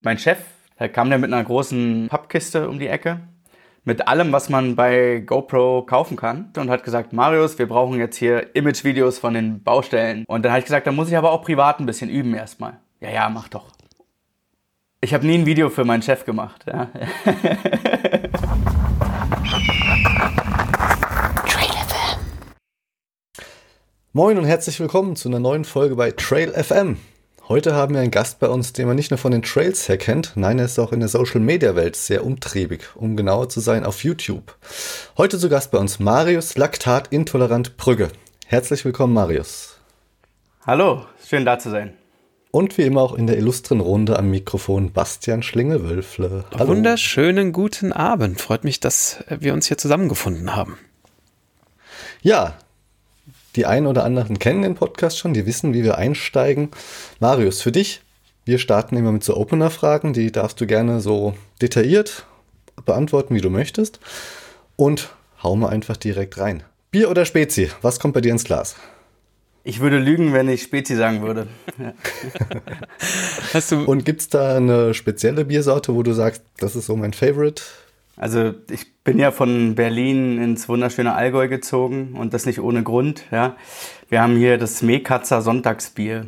Mein Chef, der kam dann mit einer großen Pappkiste um die Ecke mit allem, was man bei GoPro kaufen kann und hat gesagt, Marius, wir brauchen jetzt hier Image-Videos von den Baustellen. Und dann habe ich gesagt, da muss ich aber auch privat ein bisschen üben erstmal. Ja, ja, mach doch. Ich habe nie ein Video für meinen Chef gemacht. Ja. Moin und herzlich willkommen zu einer neuen Folge bei Trail FM. Heute haben wir einen Gast bei uns, den man nicht nur von den Trails her kennt, nein, er ist auch in der Social Media Welt sehr umtriebig, um genauer zu sein auf YouTube. Heute zu Gast bei uns Marius Laktat Intolerant Brügge. Herzlich willkommen, Marius. Hallo, schön da zu sein. Und wie immer auch in der illustren Runde am Mikrofon Bastian Schlinge-Wölfle. Wunderschönen guten Abend. Freut mich, dass wir uns hier zusammengefunden haben. Ja, die einen oder anderen kennen den Podcast schon, die wissen, wie wir einsteigen. Marius, für dich, wir starten immer mit so Opener-Fragen, die darfst du gerne so detailliert beantworten, wie du möchtest. Und hau mal einfach direkt rein. Bier oder Spezi? Was kommt bei dir ins Glas? Ich würde lügen, wenn ich Spezi sagen würde. Hast du Und gibt es da eine spezielle Biersorte, wo du sagst, das ist so mein Favorite? Also ich bin ja von Berlin ins wunderschöne Allgäu gezogen und das nicht ohne Grund. Ja. Wir haben hier das Mekatzer Sonntagsbier.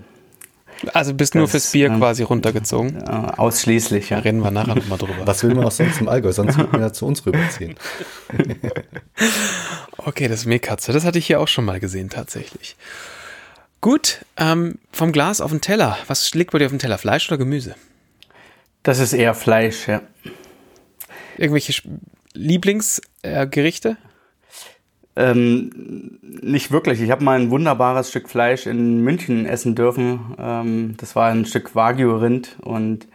Also bist das, nur fürs Bier ähm, quasi runtergezogen? Äh, ausschließlich, ja. Da reden wir nachher nochmal drüber. Was will man auch sonst im Allgäu? Sonst würden wir ja zu uns rüberziehen. okay, das Mekatzer, das hatte ich hier auch schon mal gesehen tatsächlich. Gut, ähm, vom Glas auf den Teller. Was liegt bei dir auf dem Teller? Fleisch oder Gemüse? Das ist eher Fleisch, ja. Irgendwelche Lieblingsgerichte? Äh, ähm, nicht wirklich. Ich habe mal ein wunderbares Stück Fleisch in München essen dürfen. Ähm, das war ein Stück Wagyu-Rind und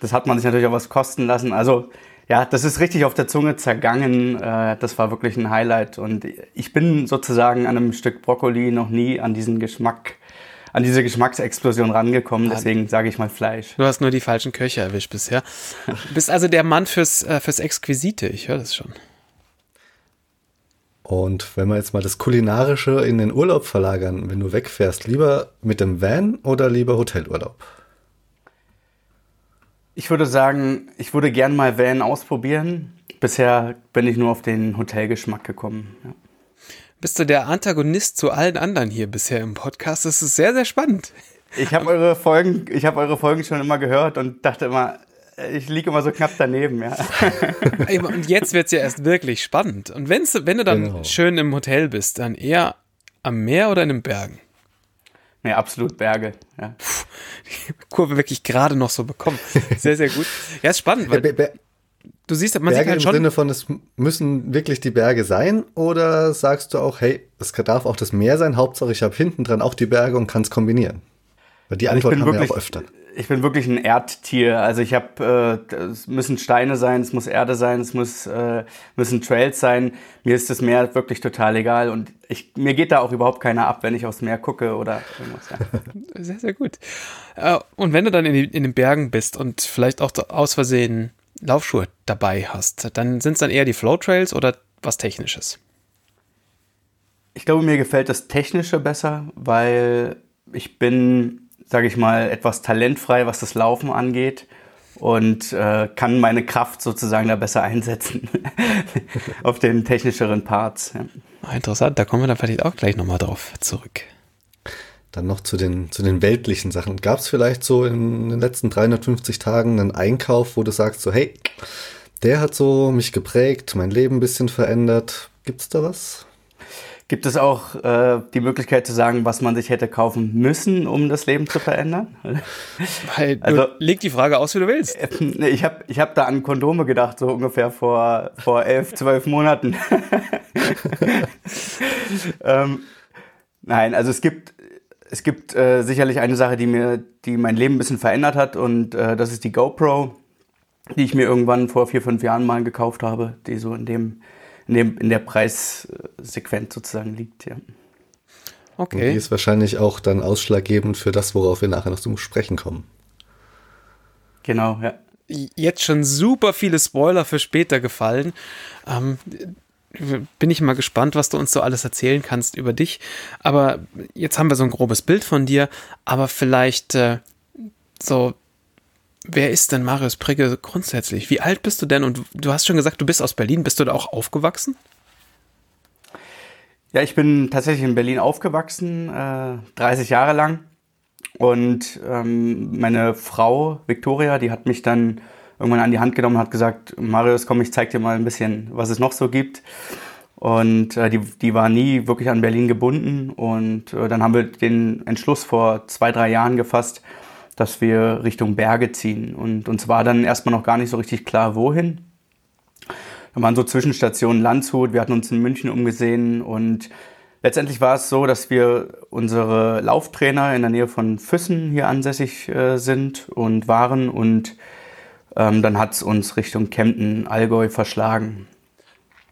das hat man sich natürlich auch was kosten lassen. Also ja, das ist richtig auf der Zunge zergangen. Äh, das war wirklich ein Highlight und ich bin sozusagen an einem Stück Brokkoli noch nie an diesen Geschmack an diese Geschmacksexplosion rangekommen, deswegen sage ich mal Fleisch. Du hast nur die falschen Köche erwischt bisher. Du bist also der Mann fürs, äh, fürs Exquisite, ich höre das schon. Und wenn wir jetzt mal das Kulinarische in den Urlaub verlagern, wenn du wegfährst, lieber mit dem Van oder lieber Hotelurlaub? Ich würde sagen, ich würde gern mal Van ausprobieren. Bisher bin ich nur auf den Hotelgeschmack gekommen. Ja bist du der Antagonist zu allen anderen hier bisher im Podcast. Das ist sehr, sehr spannend. Ich habe eure Folgen, ich habe eure Folgen schon immer gehört und dachte immer, ich liege immer so knapp daneben, ja. und jetzt wird es ja erst wirklich spannend. Und wenn's, wenn du dann genau. schön im Hotel bist, dann eher am Meer oder in den Bergen? Nee, absolut Berge, ja. Puh, die Kurve wirklich gerade noch so bekommen. Sehr, sehr gut. Ja, ist spannend, weil. Ja, du siehst, man Berge sieht halt schon. Im Sinne von, es müssen wirklich die Berge sein? Oder sagst du auch, hey, es darf auch das Meer sein, Hauptsache ich habe hinten dran auch die Berge und kann es kombinieren? Weil die Antwort haben wirklich, wir auch öfter. Ich bin wirklich ein Erdtier. Also ich habe, äh, es müssen Steine sein, es muss Erde sein, es muss, äh, müssen Trails sein. Mir ist das Meer wirklich total egal und ich, mir geht da auch überhaupt keiner ab, wenn ich aufs Meer gucke oder irgendwas. Ja. Sehr, sehr gut. Äh, und wenn du dann in, die, in den Bergen bist und vielleicht auch aus Versehen Laufschuhe dabei hast, dann sind es dann eher die Flow Trails oder was Technisches? Ich glaube, mir gefällt das Technische besser, weil ich bin, sage ich mal, etwas talentfrei, was das Laufen angeht und äh, kann meine Kraft sozusagen da besser einsetzen auf den technischeren Parts. Ja. Ah, interessant, da kommen wir dann vielleicht auch gleich nochmal drauf zurück. Dann noch zu den, zu den weltlichen Sachen. Gab es vielleicht so in den letzten 350 Tagen einen Einkauf, wo du sagst so, hey, der hat so mich geprägt, mein Leben ein bisschen verändert. Gibt es da was? Gibt es auch äh, die Möglichkeit zu sagen, was man sich hätte kaufen müssen, um das Leben zu verändern? Weil also, leg die Frage aus, wie du willst. Äh, ich habe ich hab da an Kondome gedacht, so ungefähr vor, vor elf, zwölf Monaten. ähm, nein, also es gibt es gibt äh, sicherlich eine Sache, die mir, die mein Leben ein bisschen verändert hat und äh, das ist die GoPro, die ich mir irgendwann vor vier, fünf Jahren mal gekauft habe, die so in dem, in dem, in der Preissequenz sozusagen liegt, ja. Okay. Und die ist wahrscheinlich auch dann ausschlaggebend für das, worauf wir nachher noch zum Sprechen kommen. Genau, ja. Jetzt schon super viele Spoiler für später gefallen. Ähm, bin ich mal gespannt, was du uns so alles erzählen kannst über dich. Aber jetzt haben wir so ein grobes Bild von dir, aber vielleicht äh, so Wer ist denn Marius Prigge grundsätzlich? Wie alt bist du denn? Und du hast schon gesagt, du bist aus Berlin. Bist du da auch aufgewachsen? Ja, ich bin tatsächlich in Berlin aufgewachsen, äh, 30 Jahre lang. Und ähm, meine Frau Victoria, die hat mich dann irgendwann an die Hand genommen und hat gesagt, Marius, komm, ich zeig dir mal ein bisschen, was es noch so gibt. Und äh, die, die war nie wirklich an Berlin gebunden. Und äh, dann haben wir den Entschluss vor zwei, drei Jahren gefasst, dass wir Richtung Berge ziehen. Und uns war dann erstmal noch gar nicht so richtig klar, wohin. Da waren so Zwischenstationen Landshut, wir hatten uns in München umgesehen und letztendlich war es so, dass wir unsere Lauftrainer in der Nähe von Füssen hier ansässig äh, sind und waren und ähm, dann hat es uns Richtung Kempten, Allgäu verschlagen.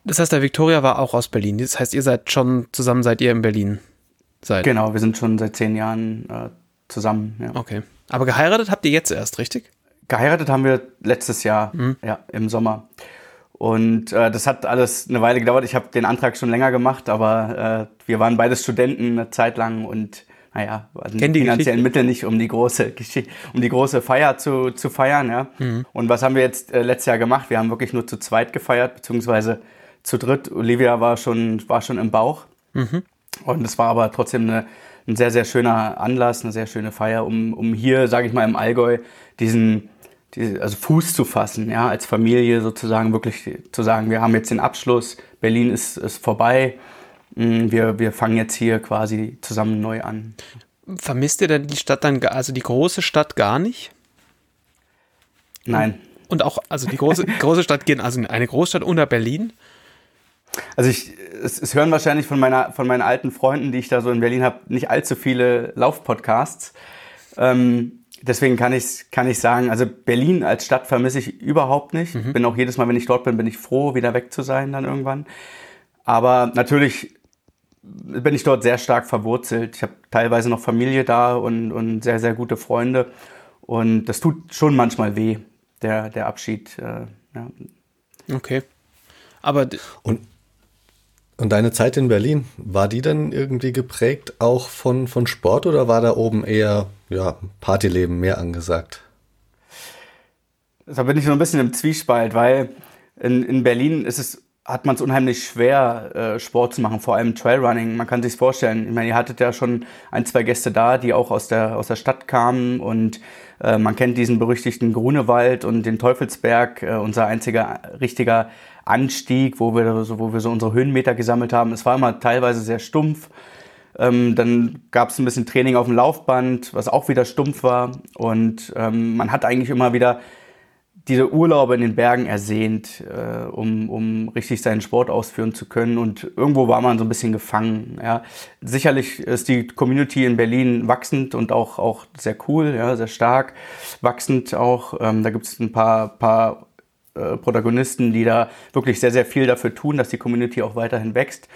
Das heißt, der Victoria war auch aus Berlin. Das heißt, ihr seid schon zusammen, seid ihr in Berlin? Seid. Genau, wir sind schon seit zehn Jahren äh, zusammen. Ja. Okay. Aber geheiratet habt ihr jetzt erst, richtig? Geheiratet haben wir letztes Jahr, mhm. ja, im Sommer. Und äh, das hat alles eine Weile gedauert. Ich habe den Antrag schon länger gemacht, aber äh, wir waren beide Studenten eine Zeit lang und naja, hatten die finanziellen Mittel nicht, um die große um die große Feier zu, zu feiern. Ja. Mhm. Und was haben wir jetzt äh, letztes Jahr gemacht? Wir haben wirklich nur zu zweit gefeiert, beziehungsweise zu dritt. Olivia war schon, war schon im Bauch. Mhm. Und es war aber trotzdem eine ein sehr, sehr schöner Anlass, eine sehr schöne Feier, um, um hier, sage ich mal, im Allgäu diesen, die, also Fuß zu fassen, ja, als Familie sozusagen wirklich zu sagen, wir haben jetzt den Abschluss, Berlin ist, ist vorbei, wir, wir fangen jetzt hier quasi zusammen neu an. Vermisst ihr denn die Stadt dann, also die große Stadt gar nicht? Nein. Und auch, also die große, große Stadt gehen, also eine Großstadt unter Berlin? Also ich, es, es hören wahrscheinlich von, meiner, von meinen alten Freunden, die ich da so in Berlin habe, nicht allzu viele Laufpodcasts. Ähm, deswegen kann ich, kann ich sagen, also Berlin als Stadt vermisse ich überhaupt nicht. Mhm. Bin auch jedes Mal, wenn ich dort bin, bin ich froh, wieder weg zu sein dann irgendwann. Aber natürlich bin ich dort sehr stark verwurzelt. Ich habe teilweise noch Familie da und, und sehr, sehr gute Freunde. Und das tut schon manchmal weh, der, der Abschied. Äh, ja. Okay. Aber und und deine Zeit in Berlin, war die dann irgendwie geprägt auch von, von Sport oder war da oben eher ja, Partyleben mehr angesagt? Da bin ich so ein bisschen im Zwiespalt, weil in, in Berlin ist es, hat man es unheimlich schwer, äh, Sport zu machen, vor allem Trailrunning. Man kann sich vorstellen, ich meine, ihr hattet ja schon ein, zwei Gäste da, die auch aus der, aus der Stadt kamen und äh, man kennt diesen berüchtigten Grunewald und den Teufelsberg, äh, unser einziger richtiger Anstieg, wo wir, so, wo wir so unsere Höhenmeter gesammelt haben. Es war immer teilweise sehr stumpf. Ähm, dann gab es ein bisschen Training auf dem Laufband, was auch wieder stumpf war. Und ähm, man hat eigentlich immer wieder diese Urlaube in den Bergen ersehnt, äh, um, um richtig seinen Sport ausführen zu können. Und irgendwo war man so ein bisschen gefangen. Ja. Sicherlich ist die Community in Berlin wachsend und auch, auch sehr cool, ja, sehr stark wachsend auch. Ähm, da gibt es ein paar, paar äh, Protagonisten, die da wirklich sehr, sehr viel dafür tun, dass die Community auch weiterhin wächst.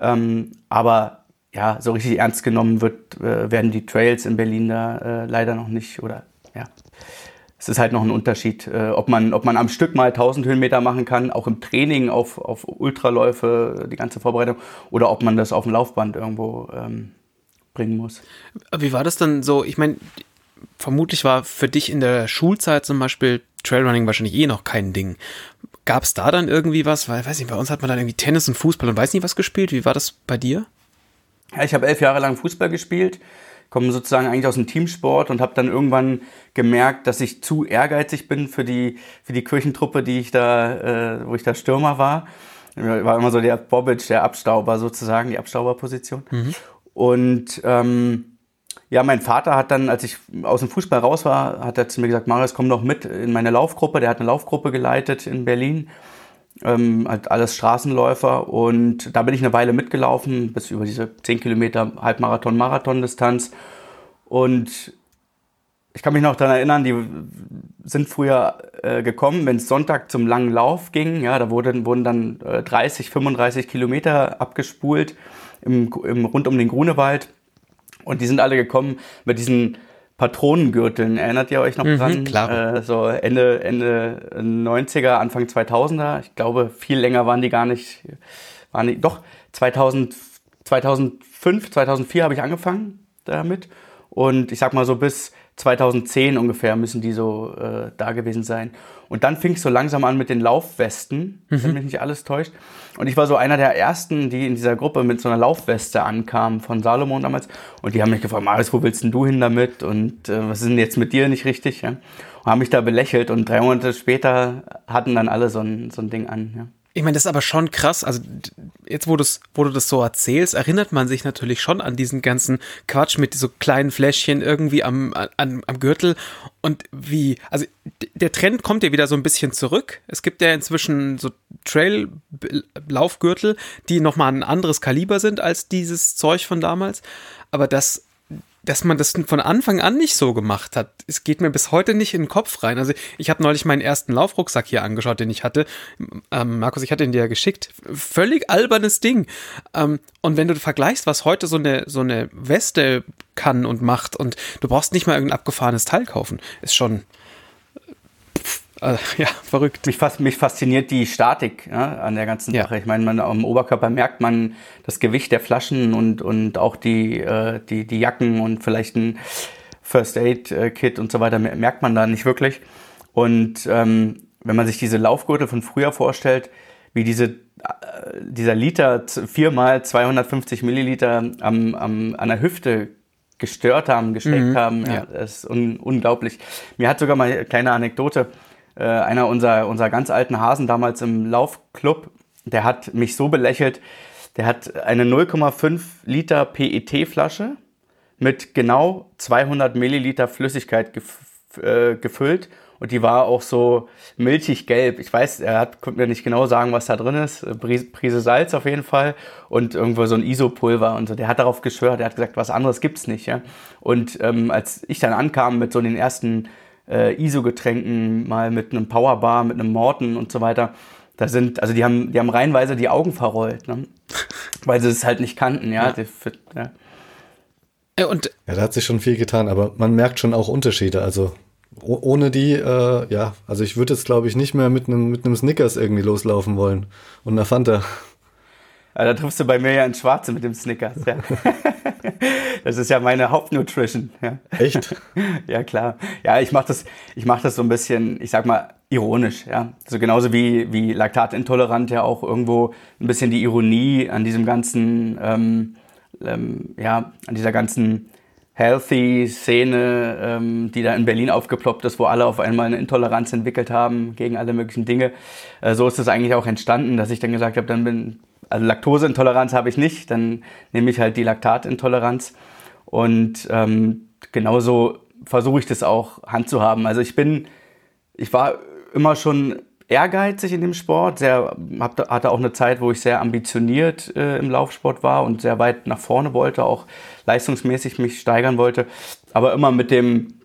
Ähm, aber ja, so richtig ernst genommen wird, äh, werden die Trails in Berlin da äh, leider noch nicht oder ja. Es ist halt noch ein Unterschied, äh, ob, man, ob man am Stück mal 1000 Höhenmeter machen kann, auch im Training auf, auf Ultraläufe, die ganze Vorbereitung, oder ob man das auf dem Laufband irgendwo ähm, bringen muss. Wie war das dann so? Ich meine, vermutlich war für dich in der Schulzeit zum Beispiel Trailrunning wahrscheinlich eh noch kein Ding. Gab es da dann irgendwie was? Weil, weiß nicht, bei uns hat man dann irgendwie Tennis und Fußball und weiß nicht was gespielt. Wie war das bei dir? Ja, ich habe elf Jahre lang Fußball gespielt, komme sozusagen eigentlich aus dem Teamsport und habe dann irgendwann gemerkt, dass ich zu ehrgeizig bin für die, für die Kirchentruppe, die ich da, äh, wo ich da Stürmer war. Ich war immer so der Bobic, der Abstauber sozusagen, die Abstauberposition. Mhm. Und ähm, ja, mein Vater hat dann, als ich aus dem Fußball raus war, hat er zu mir gesagt, Marius, komm doch mit in meine Laufgruppe. Der hat eine Laufgruppe geleitet in Berlin, ähm, halt alles Straßenläufer. Und da bin ich eine Weile mitgelaufen, bis über diese 10 Kilometer Halbmarathon, Marathon-Distanz. Und ich kann mich noch daran erinnern, die sind früher äh, gekommen, wenn es Sonntag zum langen Lauf ging. Ja, da wurden, wurden dann äh, 30, 35 Kilometer abgespult im, im, rund um den Grunewald. Und die sind alle gekommen mit diesen Patronengürteln. Erinnert ihr euch noch mhm, dran? Klar. Äh, so Ende, Ende 90er, Anfang 2000er. Ich glaube, viel länger waren die gar nicht. Waren die, doch, 2000, 2005, 2004 habe ich angefangen damit. Und ich sag mal so bis 2010 ungefähr müssen die so äh, da gewesen sein. Und dann fing es so langsam an mit den Laufwesten, mhm. wenn mich nicht alles täuscht. Und ich war so einer der ersten, die in dieser Gruppe mit so einer Laufweste ankamen von Salomon damals. Und die haben mich gefragt, Marius, wo willst denn du hin damit? Und äh, was ist denn jetzt mit dir nicht richtig? Ja? Und haben mich da belächelt. Und drei Monate später hatten dann alle so ein, so ein Ding an. Ja. Ich meine, das ist aber schon krass. Also jetzt, wo, wo du das so erzählst, erinnert man sich natürlich schon an diesen ganzen Quatsch mit so kleinen Fläschchen irgendwie am, am, am Gürtel. Und wie, also der Trend kommt ja wieder so ein bisschen zurück. Es gibt ja inzwischen so Trail-Laufgürtel, die nochmal ein anderes Kaliber sind als dieses Zeug von damals. Aber das dass man das von Anfang an nicht so gemacht hat. Es geht mir bis heute nicht in den Kopf rein. Also ich habe neulich meinen ersten Laufrucksack hier angeschaut, den ich hatte. Ähm, Markus, ich hatte ihn dir ja geschickt. Völlig albernes Ding. Ähm, und wenn du vergleichst, was heute so eine, so eine Weste kann und macht und du brauchst nicht mal irgendein abgefahrenes Teil kaufen, ist schon äh, ja, verrückt. Mich, fas mich fasziniert die Statik ja, an der ganzen Sache. Ich meine, man, am Oberkörper merkt man das Gewicht der Flaschen und, und auch die, äh, die, die Jacken und vielleicht ein First Aid äh, Kit und so weiter merkt man da nicht wirklich. Und ähm, wenn man sich diese Laufgurte von früher vorstellt, wie diese, äh, dieser Liter viermal 250 Milliliter am, am, an der Hüfte gestört haben, gesteckt mhm, haben, ja, ja. das ist un unglaublich. Mir hat sogar mal eine kleine Anekdote äh, einer unserer, unserer ganz alten Hasen damals im Laufclub, der hat mich so belächelt, der hat eine 0,5 Liter PET-Flasche mit genau 200 Milliliter Flüssigkeit gef äh, gefüllt und die war auch so milchig gelb. Ich weiß, er hat, konnte mir nicht genau sagen, was da drin ist. Prise Salz auf jeden Fall und irgendwo so ein Isopulver und so. Der hat darauf geschwört, der hat gesagt, was anderes gibt's nicht. Ja? Und ähm, als ich dann ankam mit so den ersten äh, ISO-Getränken, mal mit einem Powerbar, mit einem Morten und so weiter. Da sind, also die haben, die haben reihenweise die Augen verrollt, ne? weil sie es halt nicht kannten, ja. ja. Die, ja. Und ja, da hat sich schon viel getan, aber man merkt schon auch Unterschiede. Also ohne die, äh, ja, also ich würde jetzt glaube ich nicht mehr mit einem mit einem Snickers irgendwie loslaufen wollen und einer Fanta. Ja, da triffst du bei mir ja ins Schwarze mit dem Snickers. Ja. das ist ja meine Hauptnutrition. Ja. Echt? ja, klar. Ja, ich mache das, ich mach das so ein bisschen, ich sag mal, ironisch. Ja. So genauso wie, wie Laktatintolerant ja auch irgendwo ein bisschen die Ironie an diesem ganzen, ähm, ähm, ja, an dieser ganzen Healthy-Szene, ähm, die da in Berlin aufgeploppt ist, wo alle auf einmal eine Intoleranz entwickelt haben gegen alle möglichen Dinge. Äh, so ist es eigentlich auch entstanden, dass ich dann gesagt habe, dann bin also Laktoseintoleranz habe ich nicht, dann nehme ich halt die Laktatintoleranz. Und ähm, genauso versuche ich das auch handzuhaben. Also ich bin, ich war immer schon ehrgeizig in dem Sport, sehr, hab, hatte auch eine Zeit, wo ich sehr ambitioniert äh, im Laufsport war und sehr weit nach vorne wollte, auch leistungsmäßig mich steigern wollte, aber immer mit dem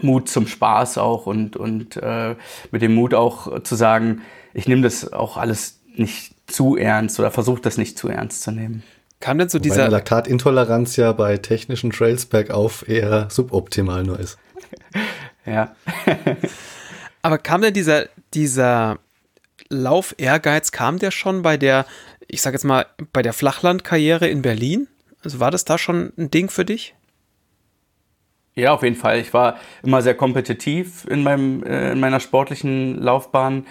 Mut zum Spaß auch und, und äh, mit dem Mut auch zu sagen, ich nehme das auch alles nicht zu ernst oder versucht das nicht zu ernst zu nehmen. Kam denn so Wobei dieser Laktatintoleranz ja bei technischen Trails bergauf eher suboptimal nur ist. ja. Aber kam denn dieser dieser Lauf-Ehrgeiz, kam der schon bei der, ich sag jetzt mal, bei der Flachlandkarriere in Berlin? Also war das da schon ein Ding für dich? Ja, auf jeden Fall. Ich war immer sehr kompetitiv in, meinem, äh, in meiner sportlichen Laufbahn.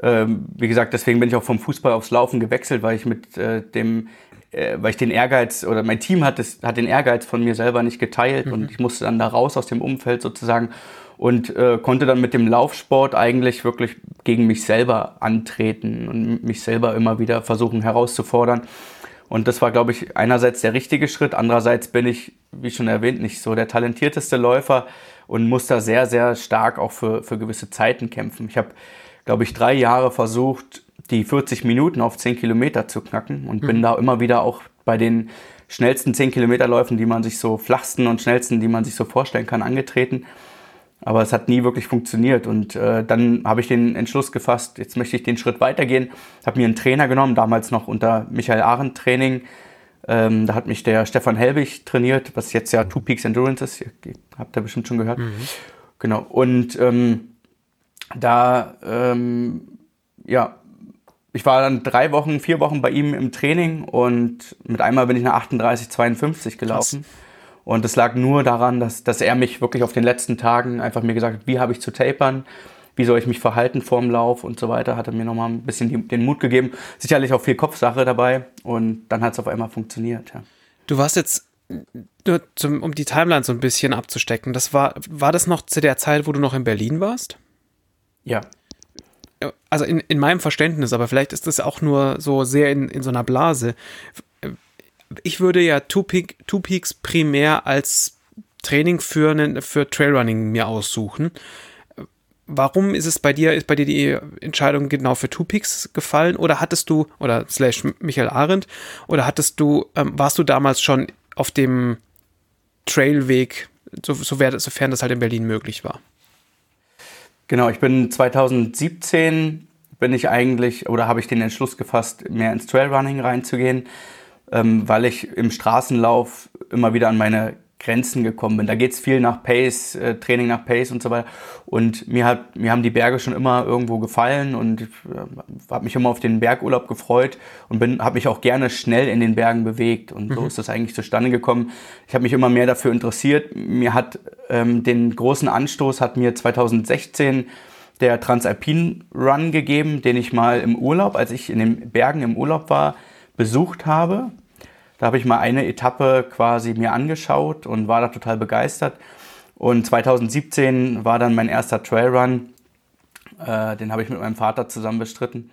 Ähm, wie gesagt, deswegen bin ich auch vom Fußball aufs Laufen gewechselt, weil ich mit äh, dem, äh, weil ich den Ehrgeiz oder mein Team hat, das, hat den Ehrgeiz von mir selber nicht geteilt mhm. und ich musste dann da raus aus dem Umfeld sozusagen und äh, konnte dann mit dem Laufsport eigentlich wirklich gegen mich selber antreten und mich selber immer wieder versuchen herauszufordern. Und das war, glaube ich, einerseits der richtige Schritt, andererseits bin ich, wie schon erwähnt, nicht so der talentierteste Läufer und muss da sehr, sehr stark auch für, für gewisse Zeiten kämpfen. Ich habe glaube ich, drei Jahre versucht, die 40 Minuten auf 10 Kilometer zu knacken und mhm. bin da immer wieder auch bei den schnellsten 10 Kilometerläufen, die man sich so flachsten und schnellsten, die man sich so vorstellen kann, angetreten. Aber es hat nie wirklich funktioniert. Und äh, dann habe ich den Entschluss gefasst, jetzt möchte ich den Schritt weitergehen. Habe mir einen Trainer genommen, damals noch unter Michael Arendt Training. Ähm, da hat mich der Stefan Helbig trainiert, was jetzt ja Two Peaks Endurance ist. Ihr, habt ihr bestimmt schon gehört. Mhm. Genau. Und ähm, da, ähm, ja, ich war dann drei Wochen, vier Wochen bei ihm im Training und mit einmal bin ich nach 38, 52 gelaufen. Krass. Und es lag nur daran, dass, dass er mich wirklich auf den letzten Tagen einfach mir gesagt hat, wie habe ich zu tapern, wie soll ich mich verhalten vorm Lauf und so weiter, hat er mir nochmal ein bisschen die, den Mut gegeben. Sicherlich auch viel Kopfsache dabei und dann hat es auf einmal funktioniert. Ja. Du warst jetzt nur zum, um die Timeline so ein bisschen abzustecken. Das war, war das noch zu der Zeit, wo du noch in Berlin warst? Ja. Also in, in meinem Verständnis, aber vielleicht ist das auch nur so sehr in, in so einer Blase. Ich würde ja Two, Peak, Two Peaks primär als Training für, für Trailrunning mir aussuchen. Warum ist es bei dir, ist bei dir die Entscheidung genau für Two Peaks gefallen? Oder hattest du, oder slash Michael Arendt, oder hattest du, ähm, warst du damals schon auf dem Trailweg, so, so wär, sofern das halt in Berlin möglich war? Genau, ich bin 2017 bin ich eigentlich oder habe ich den Entschluss gefasst, mehr ins Trailrunning reinzugehen, ähm, weil ich im Straßenlauf immer wieder an meine Grenzen gekommen bin. Da geht es viel nach Pace, äh, Training nach Pace und so weiter. Und mir, hat, mir haben die Berge schon immer irgendwo gefallen und ich äh, habe mich immer auf den Bergurlaub gefreut und habe mich auch gerne schnell in den Bergen bewegt. Und mhm. so ist das eigentlich zustande gekommen. Ich habe mich immer mehr dafür interessiert. Mir hat ähm, den großen Anstoß hat mir 2016 der Transalpin Run gegeben, den ich mal im Urlaub, als ich in den Bergen im Urlaub war, besucht habe. Da habe ich mal eine Etappe quasi mir angeschaut und war da total begeistert. Und 2017 war dann mein erster Trailrun. Äh, den habe ich mit meinem Vater zusammen bestritten.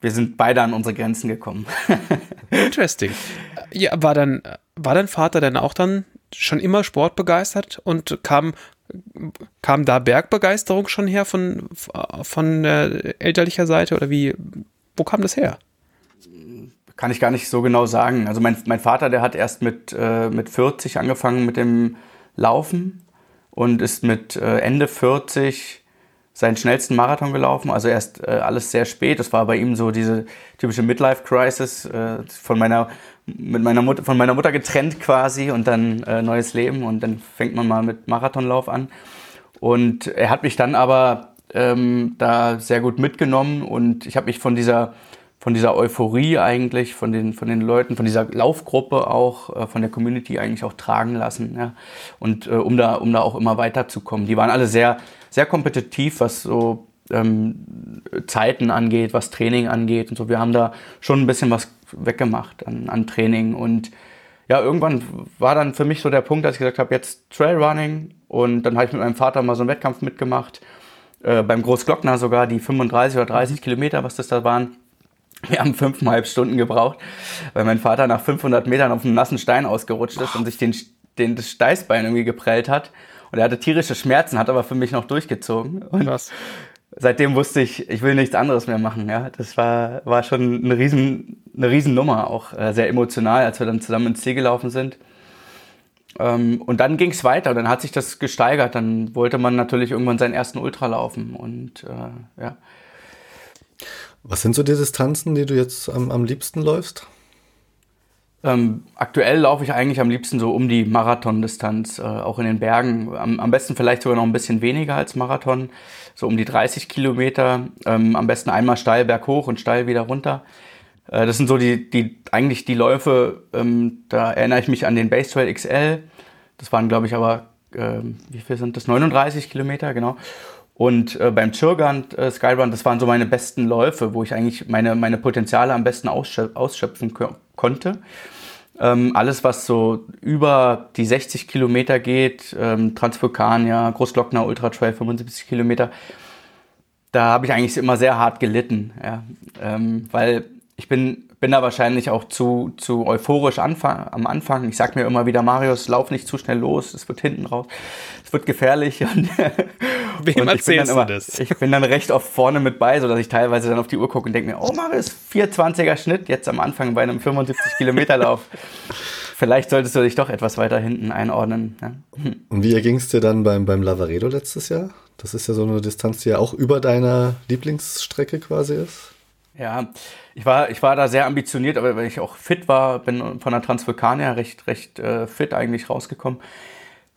Wir sind beide an unsere Grenzen gekommen. Interesting. Ja, war dann war dein Vater denn auch dann schon immer sportbegeistert und kam kam da Bergbegeisterung schon her von von äh, elterlicher Seite oder wie wo kam das her? Kann ich gar nicht so genau sagen. Also mein, mein Vater, der hat erst mit, äh, mit 40 angefangen mit dem Laufen und ist mit äh, Ende 40 seinen schnellsten Marathon gelaufen. Also erst äh, alles sehr spät. Das war bei ihm so diese typische Midlife-Crisis äh, von meiner mit meiner Mutter, von meiner Mutter getrennt quasi und dann äh, neues Leben und dann fängt man mal mit Marathonlauf an. Und er hat mich dann aber ähm, da sehr gut mitgenommen und ich habe mich von dieser von dieser Euphorie eigentlich, von den, von den Leuten, von dieser Laufgruppe auch, äh, von der Community eigentlich auch tragen lassen. Ja? Und äh, um, da, um da auch immer weiterzukommen. Die waren alle sehr, sehr kompetitiv, was so ähm, Zeiten angeht, was Training angeht und so. Wir haben da schon ein bisschen was weggemacht an, an Training. Und ja, irgendwann war dann für mich so der Punkt, dass ich gesagt habe, jetzt Trailrunning. Und dann habe ich mit meinem Vater mal so einen Wettkampf mitgemacht. Äh, beim Großglockner sogar die 35 oder 30 Kilometer, was das da waren. Wir haben fünfeinhalb Stunden gebraucht, weil mein Vater nach 500 Metern auf einem nassen Stein ausgerutscht ist und sich den, den, das Steißbein irgendwie geprellt hat. Und er hatte tierische Schmerzen, hat aber für mich noch durchgezogen. Und Was? seitdem wusste ich, ich will nichts anderes mehr machen. Ja, das war, war schon eine riesen, eine riesen Nummer, auch äh, sehr emotional, als wir dann zusammen ins Ziel gelaufen sind. Ähm, und dann ging es weiter, dann hat sich das gesteigert. Dann wollte man natürlich irgendwann seinen ersten Ultra laufen und äh, ja. Was sind so die Distanzen, die du jetzt am, am liebsten läufst? Ähm, aktuell laufe ich eigentlich am liebsten so um die Marathondistanz, äh, auch in den Bergen. Am, am, besten vielleicht sogar noch ein bisschen weniger als Marathon, so um die 30 Kilometer. Ähm, am besten einmal steil berghoch und steil wieder runter. Äh, das sind so die, die eigentlich die Läufe, ähm, da erinnere ich mich an den Base Trail XL. Das waren, glaube ich, aber, äh, wie viel sind das? 39 Kilometer, genau. Und äh, beim Chirgand äh, Skyrun, das waren so meine besten Läufe, wo ich eigentlich meine, meine Potenziale am besten ausschöp ausschöpfen konnte. Ähm, alles, was so über die 60 Kilometer geht, ähm, Transvulkania, Großglockner Ultra Trail 75 Kilometer, da habe ich eigentlich immer sehr hart gelitten, ja. ähm, weil ich bin bin da wahrscheinlich auch zu, zu euphorisch Anfang, am Anfang. Ich sag mir immer wieder, Marius, lauf nicht zu schnell los, es wird hinten raus, es wird gefährlich. Und, Wem und erzählst immer, du das? Ich bin dann recht oft vorne mit bei, sodass ich teilweise dann auf die Uhr gucke und denke mir, oh Marius, 420er Schnitt, jetzt am Anfang bei einem 75 Kilometer Lauf. Vielleicht solltest du dich doch etwas weiter hinten einordnen. Ja. Und wie erging es dir dann beim, beim Lavaredo letztes Jahr? Das ist ja so eine Distanz, die ja auch über deiner Lieblingsstrecke quasi ist. Ja, ich war, ich war da sehr ambitioniert, aber weil ich auch fit war, bin von der Transvulkania recht, recht äh, fit eigentlich rausgekommen.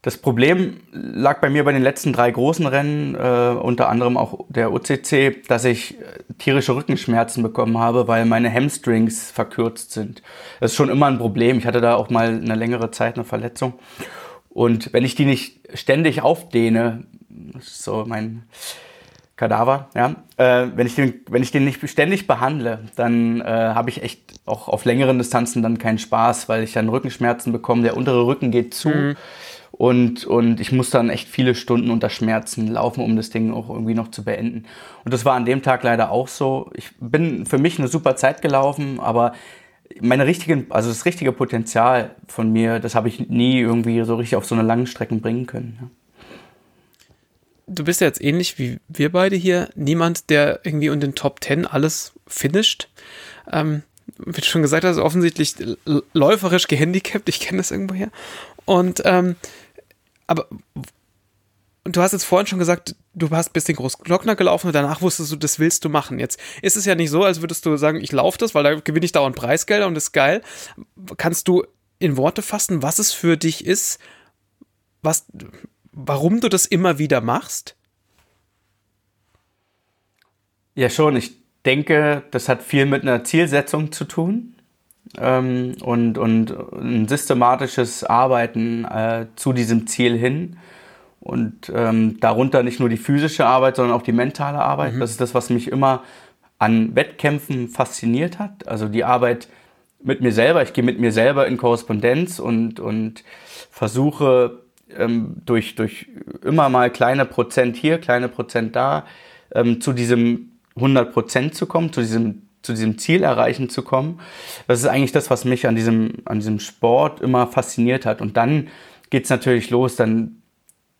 Das Problem lag bei mir bei den letzten drei großen Rennen, äh, unter anderem auch der OCC, dass ich äh, tierische Rückenschmerzen bekommen habe, weil meine Hamstrings verkürzt sind. Das ist schon immer ein Problem. Ich hatte da auch mal eine längere Zeit eine Verletzung. Und wenn ich die nicht ständig aufdehne, so mein Kadaver, ja, äh, wenn, ich den, wenn ich den nicht ständig behandle, dann äh, habe ich echt auch auf längeren Distanzen dann keinen Spaß, weil ich dann Rückenschmerzen bekomme, der untere Rücken geht zu. Mhm. Und, und ich muss dann echt viele Stunden unter Schmerzen laufen, um das Ding auch irgendwie noch zu beenden. Und das war an dem Tag leider auch so. Ich bin für mich eine super Zeit gelaufen, aber meine richtigen, also das richtige Potenzial von mir, das habe ich nie irgendwie so richtig auf so eine langen Strecken bringen können. Ja. Du bist ja jetzt ähnlich wie wir beide hier, niemand, der irgendwie in den Top Ten alles finisht. Ähm, wie du schon gesagt hast, offensichtlich läuferisch gehandicapt, ich kenne das irgendwo her. Und ähm, aber und du hast jetzt vorhin schon gesagt, du hast bis den Großglockner gelaufen und danach wusstest du, das willst du machen. Jetzt ist es ja nicht so, als würdest du sagen, ich laufe das, weil da gewinne ich dauernd Preisgelder und das ist geil. Kannst du in Worte fassen, was es für dich ist, was, warum du das immer wieder machst? Ja, schon. Ich denke, das hat viel mit einer Zielsetzung zu tun ähm, und, und ein systematisches Arbeiten äh, zu diesem Ziel hin. Und ähm, darunter nicht nur die physische Arbeit, sondern auch die mentale Arbeit. Mhm. Das ist das, was mich immer an Wettkämpfen fasziniert hat. Also die Arbeit mit mir selber. Ich gehe mit mir selber in Korrespondenz und, und versuche ähm, durch, durch immer mal kleine Prozent hier, kleine Prozent da ähm, zu diesem 100 Prozent zu kommen, zu diesem zu diesem Ziel erreichen zu kommen. Das ist eigentlich das, was mich an diesem, an diesem Sport immer fasziniert hat. Und dann geht es natürlich los, dann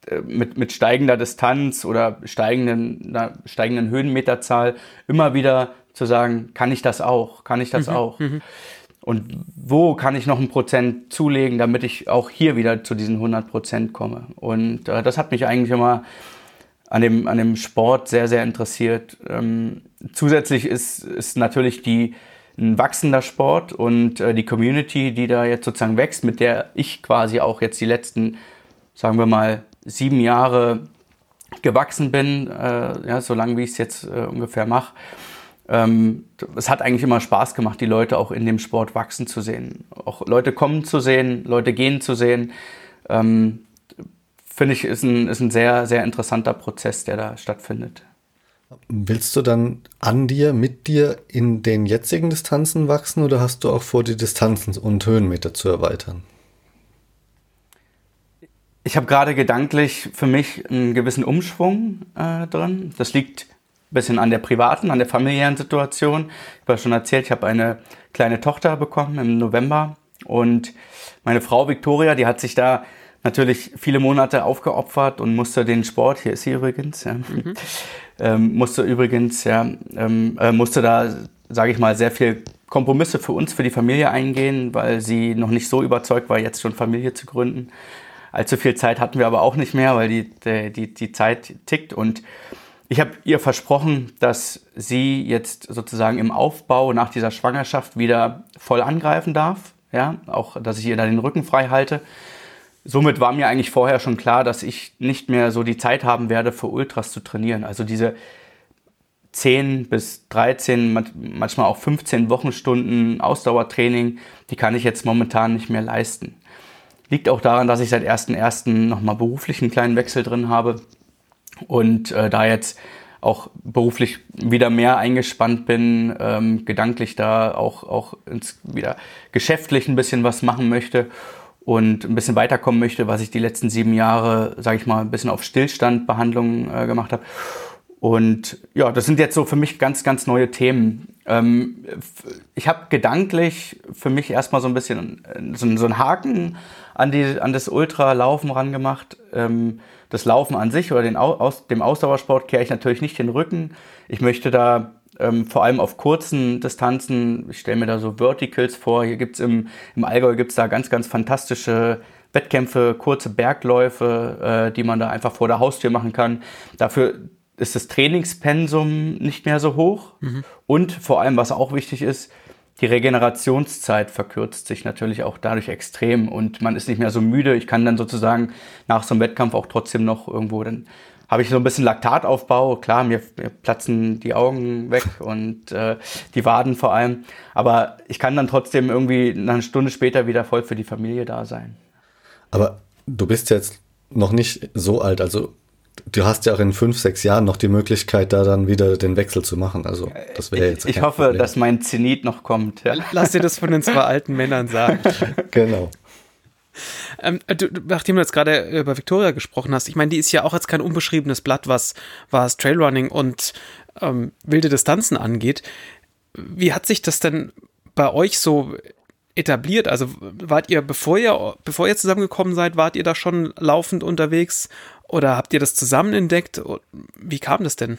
äh, mit, mit steigender Distanz oder steigenden, einer steigenden Höhenmeterzahl immer wieder zu sagen, kann ich das auch? Kann ich das mhm, auch? Mhm. Und wo kann ich noch ein Prozent zulegen, damit ich auch hier wieder zu diesen 100 Prozent komme? Und äh, das hat mich eigentlich immer an dem, an dem Sport sehr, sehr interessiert. Ähm, zusätzlich ist, ist natürlich die, ein wachsender Sport und äh, die Community, die da jetzt sozusagen wächst, mit der ich quasi auch jetzt die letzten, sagen wir mal, sieben Jahre gewachsen bin, äh, ja, so lange wie ich es jetzt äh, ungefähr mache. Ähm, es hat eigentlich immer Spaß gemacht, die Leute auch in dem Sport wachsen zu sehen. Auch Leute kommen zu sehen, Leute gehen zu sehen. Ähm, finde ich, ist ein, ist ein sehr, sehr interessanter Prozess, der da stattfindet. Willst du dann an dir, mit dir in den jetzigen Distanzen wachsen oder hast du auch vor, die Distanzen und Höhenmeter zu erweitern? Ich habe gerade gedanklich für mich einen gewissen Umschwung äh, drin. Das liegt bisschen an der privaten, an der familiären Situation. Ich habe ja schon erzählt, ich habe eine kleine Tochter bekommen im November und meine Frau Victoria, die hat sich da natürlich viele Monate aufgeopfert und musste den Sport, hier ist sie übrigens, ja, mhm. ähm, musste übrigens, ja, ähm, äh, musste da, sage ich mal, sehr viel Kompromisse für uns, für die Familie eingehen, weil sie noch nicht so überzeugt war, jetzt schon Familie zu gründen. Allzu viel Zeit hatten wir aber auch nicht mehr, weil die, die, die Zeit tickt. Und ich habe ihr versprochen, dass sie jetzt sozusagen im Aufbau nach dieser Schwangerschaft wieder voll angreifen darf. Ja, auch, dass ich ihr da den Rücken frei halte somit war mir eigentlich vorher schon klar, dass ich nicht mehr so die Zeit haben werde, für Ultras zu trainieren. Also diese 10 bis 13, manchmal auch 15 Wochenstunden Ausdauertraining, die kann ich jetzt momentan nicht mehr leisten. Liegt auch daran, dass ich seit 1.1. nochmal beruflich einen kleinen Wechsel drin habe und äh, da jetzt auch beruflich wieder mehr eingespannt bin, ähm, gedanklich da auch, auch ins, wieder geschäftlich ein bisschen was machen möchte und ein bisschen weiterkommen möchte, was ich die letzten sieben Jahre, sage ich mal, ein bisschen auf Stillstandbehandlung äh, gemacht habe. Und ja, das sind jetzt so für mich ganz, ganz neue Themen. Ähm, ich habe gedanklich für mich erstmal so ein bisschen äh, so, so einen Haken an, die, an das Ultralaufen rangemacht. Ähm, das Laufen an sich oder den, aus, dem Ausdauersport kehre ich natürlich nicht den Rücken. Ich möchte da ähm, vor allem auf kurzen Distanzen. Ich stelle mir da so Verticals vor. Hier gibt es im, im Allgäu gibt's da ganz, ganz fantastische Wettkämpfe, kurze Bergläufe, äh, die man da einfach vor der Haustür machen kann. Dafür ist das Trainingspensum nicht mehr so hoch. Mhm. Und vor allem, was auch wichtig ist, die Regenerationszeit verkürzt sich natürlich auch dadurch extrem und man ist nicht mehr so müde. Ich kann dann sozusagen nach so einem Wettkampf auch trotzdem noch irgendwo dann habe ich so ein bisschen Laktataufbau. Klar, mir, mir platzen die Augen weg und äh, die Waden vor allem. Aber ich kann dann trotzdem irgendwie eine Stunde später wieder voll für die Familie da sein. Aber du bist jetzt noch nicht so alt, also du hast ja auch in fünf, sechs Jahren noch die Möglichkeit, da dann wieder den Wechsel zu machen. Also das wäre jetzt. Ich, hoffe, Problem. dass mein Zenit noch kommt. Ja. Lass dir das von den zwei alten Männern sagen. genau. Ähm, du, nachdem du jetzt gerade über Victoria gesprochen hast, ich meine, die ist ja auch jetzt kein unbeschriebenes Blatt, was, was Trailrunning und ähm, wilde Distanzen angeht. Wie hat sich das denn bei euch so etabliert? Also wart ihr, bevor ihr, bevor ihr zusammengekommen seid, wart ihr da schon laufend unterwegs oder habt ihr das zusammen entdeckt? Wie kam das denn?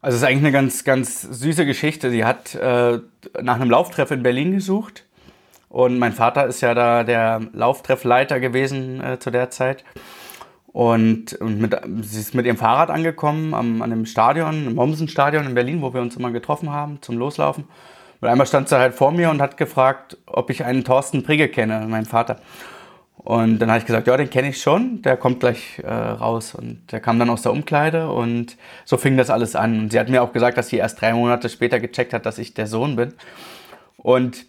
Also es ist eigentlich eine ganz, ganz süße Geschichte. Sie hat äh, nach einem Lauftreff in Berlin gesucht und mein Vater ist ja da der Lauftreffleiter gewesen äh, zu der Zeit. Und, und mit, sie ist mit ihrem Fahrrad angekommen am, an dem Stadion, im Mommsen-Stadion in Berlin, wo wir uns immer getroffen haben zum Loslaufen. Und einmal stand sie halt vor mir und hat gefragt, ob ich einen Thorsten Prigge kenne, meinen Vater. Und dann habe ich gesagt, ja, den kenne ich schon, der kommt gleich äh, raus. Und der kam dann aus der Umkleide und so fing das alles an. Und sie hat mir auch gesagt, dass sie erst drei Monate später gecheckt hat, dass ich der Sohn bin. Und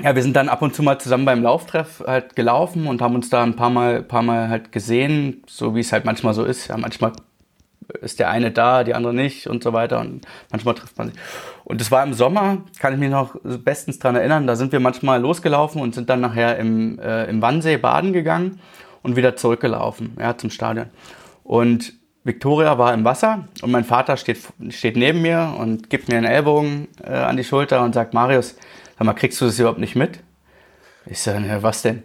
ja, wir sind dann ab und zu mal zusammen beim Lauftreff halt gelaufen und haben uns da ein paar Mal, paar Mal halt gesehen, so wie es halt manchmal so ist. Ja, manchmal ist der eine da, die andere nicht und so weiter und manchmal trifft man sich. Und das war im Sommer, kann ich mich noch bestens dran erinnern, da sind wir manchmal losgelaufen und sind dann nachher im, äh, im Wannsee baden gegangen und wieder zurückgelaufen, ja, zum Stadion. Und Victoria war im Wasser und mein Vater steht, steht neben mir und gibt mir einen Ellbogen äh, an die Schulter und sagt, Marius, Sag mal, kriegst du das überhaupt nicht mit? Ich sage, ja, was denn?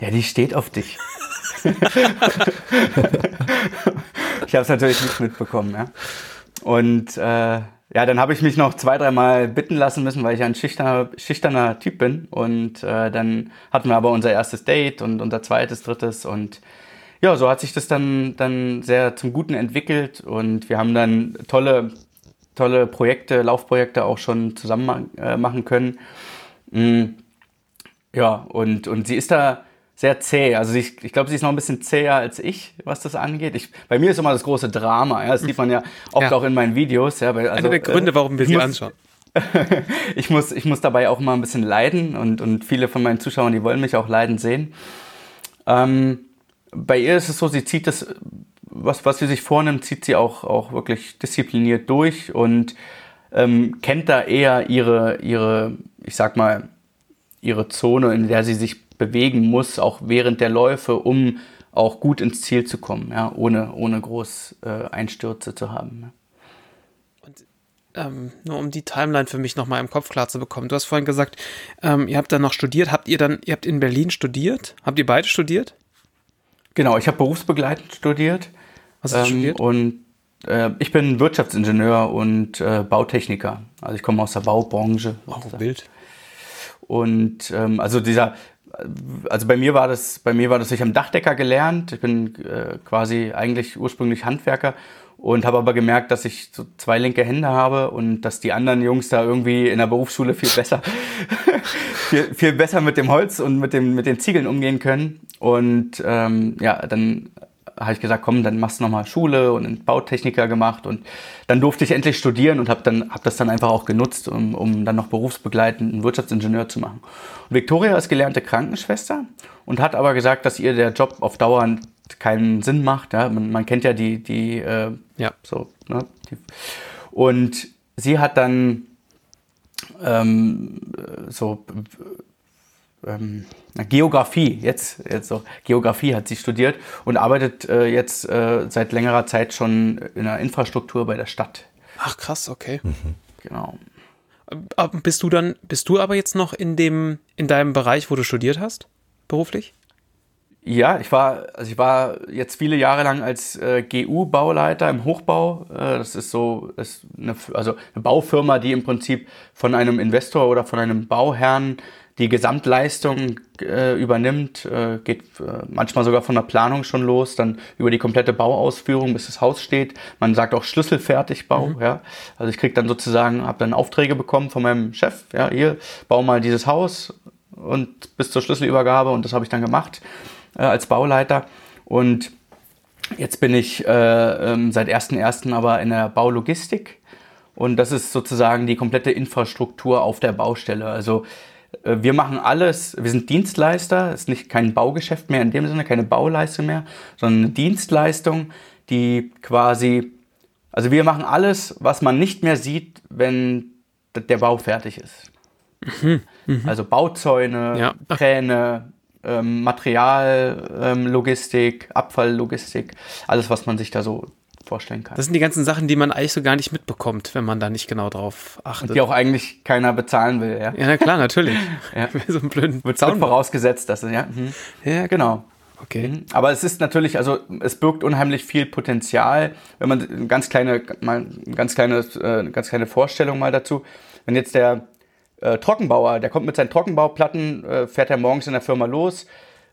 Ja, die steht auf dich. ich habe es natürlich nicht mitbekommen. Ja. Und äh, ja, dann habe ich mich noch zwei, dreimal bitten lassen müssen, weil ich ein schüchterner, schüchterner Typ bin. Und äh, dann hatten wir aber unser erstes Date und unser zweites, drittes. Und ja, so hat sich das dann, dann sehr zum Guten entwickelt. Und wir haben dann tolle tolle Projekte, Laufprojekte auch schon zusammen äh, machen können. Mm, ja, und, und sie ist da sehr zäh. Also ich, ich glaube, sie ist noch ein bisschen zäher als ich, was das angeht. Ich, bei mir ist immer das große Drama. Ja? Das sieht man ja oft ja. auch in meinen Videos. Ja? Weil, also, Einer der Gründe, äh, warum wir sie anschauen. ich, muss, ich muss dabei auch mal ein bisschen leiden und, und viele von meinen Zuschauern, die wollen mich auch leiden sehen. Ähm, bei ihr ist es so, sie zieht das was, was sie sich vornimmt, zieht sie auch, auch wirklich diszipliniert durch und ähm, kennt da eher ihre, ihre, ich sag mal, ihre Zone, in der sie sich bewegen muss, auch während der Läufe, um auch gut ins Ziel zu kommen, ja, ohne, ohne groß äh, Einstürze zu haben. Ja. Und ähm, nur um die Timeline für mich nochmal im Kopf klar zu bekommen. Du hast vorhin gesagt, ähm, ihr habt dann noch studiert. Habt ihr dann, ihr habt in Berlin studiert? Habt ihr beide studiert? Genau, ich habe berufsbegleitend studiert. Was hast du ähm, studiert? Und äh, ich bin Wirtschaftsingenieur und äh, Bautechniker. Also ich komme aus der Baubranche. Oh, Bild. Und ähm, also dieser, also bei mir war das, bei mir war das, ich habe Dachdecker gelernt. Ich bin äh, quasi eigentlich ursprünglich Handwerker und habe aber gemerkt, dass ich so zwei linke Hände habe und dass die anderen Jungs da irgendwie in der Berufsschule viel besser, viel, viel besser mit dem Holz und mit, dem, mit den Ziegeln umgehen können. Und ähm, ja, dann habe ich gesagt, komm, dann machst du nochmal Schule und einen Bautechniker gemacht und dann durfte ich endlich studieren und habe dann hab das dann einfach auch genutzt, um, um dann noch berufsbegleitend einen Wirtschaftsingenieur zu machen. Und Victoria ist gelernte Krankenschwester und hat aber gesagt, dass ihr der Job auf Dauer keinen Sinn macht. Ja? Man, man kennt ja die, die, äh, ja. so, ne? Die, und sie hat dann ähm, so ähm, Geografie, jetzt, jetzt so, Geografie hat sie studiert und arbeitet äh, jetzt äh, seit längerer Zeit schon in der Infrastruktur bei der Stadt. Ach krass, okay. Mhm. Genau. Bist du dann, bist du aber jetzt noch in dem, in deinem Bereich, wo du studiert hast, beruflich? Ja, ich war, also ich war jetzt viele Jahre lang als äh, GU-Bauleiter im Hochbau. Äh, das ist so, ist eine, also eine Baufirma, die im Prinzip von einem Investor oder von einem Bauherrn die Gesamtleistung äh, übernimmt, äh, geht äh, manchmal sogar von der Planung schon los, dann über die komplette Bauausführung, bis das Haus steht. Man sagt auch Schlüsselfertigbau, mhm. ja. Also ich krieg dann sozusagen, habe dann Aufträge bekommen von meinem Chef, ja, hier, bau mal dieses Haus und bis zur Schlüsselübergabe und das habe ich dann gemacht äh, als Bauleiter. Und jetzt bin ich äh, ähm, seit 1.1. aber in der Baulogistik und das ist sozusagen die komplette Infrastruktur auf der Baustelle. Also wir machen alles, wir sind Dienstleister, es ist nicht kein Baugeschäft mehr in dem Sinne, keine Bauleistung mehr, sondern eine Dienstleistung, die quasi, also wir machen alles, was man nicht mehr sieht, wenn der Bau fertig ist. Mhm, mh. Also Bauzäune, ja. Kräne, ähm, Materiallogistik, ähm, Abfalllogistik, alles, was man sich da so vorstellen kann. Das sind die ganzen Sachen, die man eigentlich so gar nicht mitbekommt, wenn man da nicht genau drauf achtet. Und die auch eigentlich keiner bezahlen will, ja. Ja, na klar, natürlich. ja. so einen blöden wird, vorausgesetzt, dass ja. Mhm. Ja, genau. Okay. Mhm. Aber es ist natürlich, also es birgt unheimlich viel Potenzial, wenn man eine ganz kleine, mal ganz kleine, äh, ganz kleine Vorstellung mal dazu. Wenn jetzt der äh, Trockenbauer, der kommt mit seinen Trockenbauplatten, äh, fährt er morgens in der Firma los,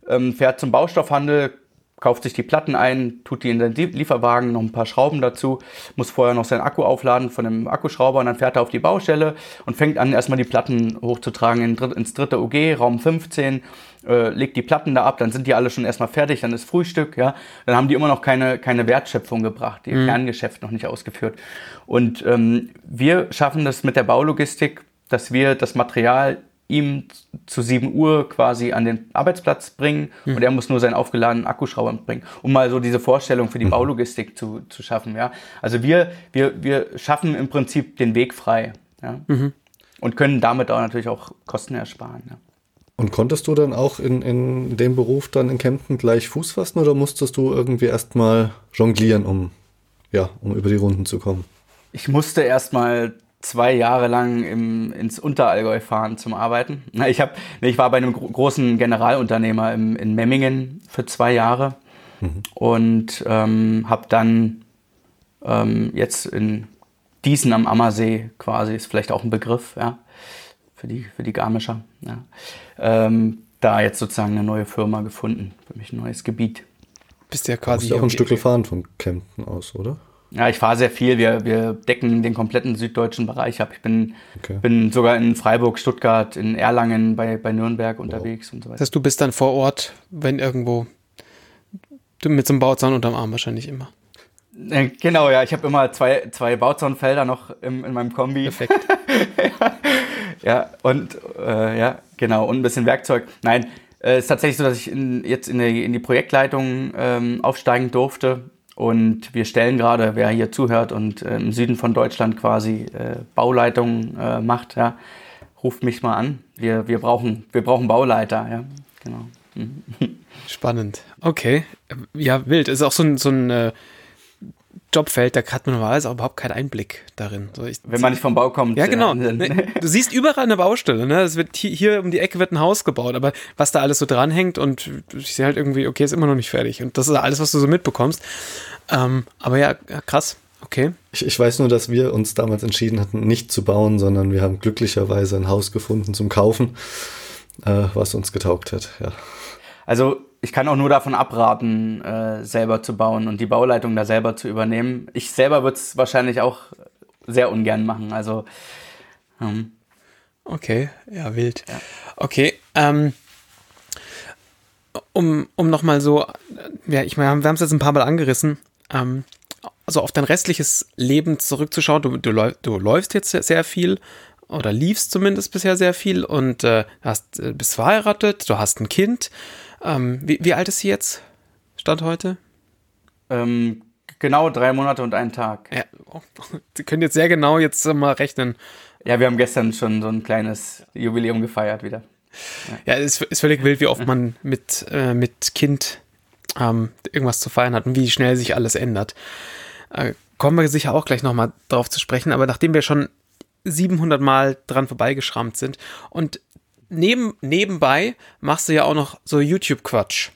ähm, fährt zum Baustoffhandel, kauft sich die Platten ein, tut die in den Lieferwagen, noch ein paar Schrauben dazu, muss vorher noch seinen Akku aufladen von dem Akkuschrauber und dann fährt er auf die Baustelle und fängt an, erstmal die Platten hochzutragen ins dritte OG, Raum 15, äh, legt die Platten da ab, dann sind die alle schon erstmal fertig, dann ist Frühstück, ja, dann haben die immer noch keine, keine Wertschöpfung gebracht, ihr mhm. Kerngeschäft noch nicht ausgeführt. Und ähm, wir schaffen das mit der Baulogistik, dass wir das Material ihm zu 7 Uhr quasi an den Arbeitsplatz bringen mhm. und er muss nur seinen aufgeladenen Akkuschrauber mitbringen, um mal so diese Vorstellung für die mhm. Baulogistik zu, zu schaffen. Ja? Also wir, wir, wir schaffen im Prinzip den Weg frei ja? Mhm. und können damit auch natürlich auch Kosten ersparen. Ja? Und konntest du dann auch in, in dem Beruf dann in Kempten gleich Fuß fassen oder musstest du irgendwie erstmal jonglieren, um, ja, um über die Runden zu kommen? Ich musste erstmal zwei Jahre lang im, ins Unterallgäu fahren zum Arbeiten. Ich, hab, ich war bei einem großen Generalunternehmer im, in Memmingen für zwei Jahre mhm. und ähm, habe dann ähm, jetzt in Diesen am Ammersee quasi, ist vielleicht auch ein Begriff, ja, für die, für die Garmischer, ja, ähm, da jetzt sozusagen eine neue Firma gefunden, für mich ein neues Gebiet. Bist ja quasi. Du auch ein Stück gefahren von Kempten aus, oder? Ja, ich fahre sehr viel. Wir, wir decken den kompletten süddeutschen Bereich ab. Ich bin, okay. bin sogar in Freiburg, Stuttgart, in Erlangen, bei, bei Nürnberg unterwegs wow. und so weiter. Das heißt, du bist dann vor Ort, wenn irgendwo du mit so einem Bauzaun unterm Arm wahrscheinlich immer. Äh, genau, ja. Ich habe immer zwei, zwei Bauzaunfelder noch im, in meinem Kombi. Perfekt. ja, ja, und äh, ja, genau. Und ein bisschen Werkzeug. Nein, es äh, ist tatsächlich so, dass ich in, jetzt in die, in die Projektleitung ähm, aufsteigen durfte und wir stellen gerade, wer hier zuhört und äh, im Süden von Deutschland quasi äh, Bauleitung äh, macht, ja, ruft mich mal an. Wir, wir, brauchen, wir brauchen Bauleiter, ja, genau. Spannend. Okay. Ja, wild. Ist auch so ein, so ein äh, Jobfeld, da hat man normalerweise auch überhaupt keinen Einblick darin. So, ich, Wenn man nicht vom Bau kommt. Ja, genau. Ne, du siehst überall eine Baustelle. Ne? Es wird hier, hier, um die Ecke wird ein Haus gebaut, aber was da alles so dranhängt und ich sehe halt irgendwie, okay, ist immer noch nicht fertig. Und das ist alles, was du so mitbekommst. Ähm, aber ja, krass. Okay. Ich, ich, weiß nur, dass wir uns damals entschieden hatten, nicht zu bauen, sondern wir haben glücklicherweise ein Haus gefunden zum Kaufen, äh, was uns getaugt hat. Ja. Also ich kann auch nur davon abraten, äh, selber zu bauen und die Bauleitung da selber zu übernehmen. Ich selber würde es wahrscheinlich auch sehr ungern machen. Also ähm. okay, ja wild. Ja. Okay, ähm, um um noch mal so, ja, ich meine, wir haben es jetzt ein paar Mal angerissen. Ähm, also auf dein restliches Leben zurückzuschauen. Du, du, du läufst jetzt sehr, sehr viel oder liefst zumindest bisher sehr viel und äh, hast, äh, bist verheiratet, du hast ein Kind. Ähm, wie, wie, alt ist sie jetzt? Stand heute? Ähm, genau drei Monate und einen Tag. Ja, oh, Sie können jetzt sehr genau jetzt mal rechnen. Ja, wir haben gestern schon so ein kleines Jubiläum gefeiert wieder. Ja, es ist, ist völlig wild, wie oft man mit, äh, mit Kind ähm, irgendwas zu feiern hat und wie schnell sich alles ändert. Äh, kommen wir sicher auch gleich nochmal drauf zu sprechen, aber nachdem wir schon 700 Mal dran vorbeigeschrammt sind und neben, nebenbei machst du ja auch noch so YouTube-Quatsch.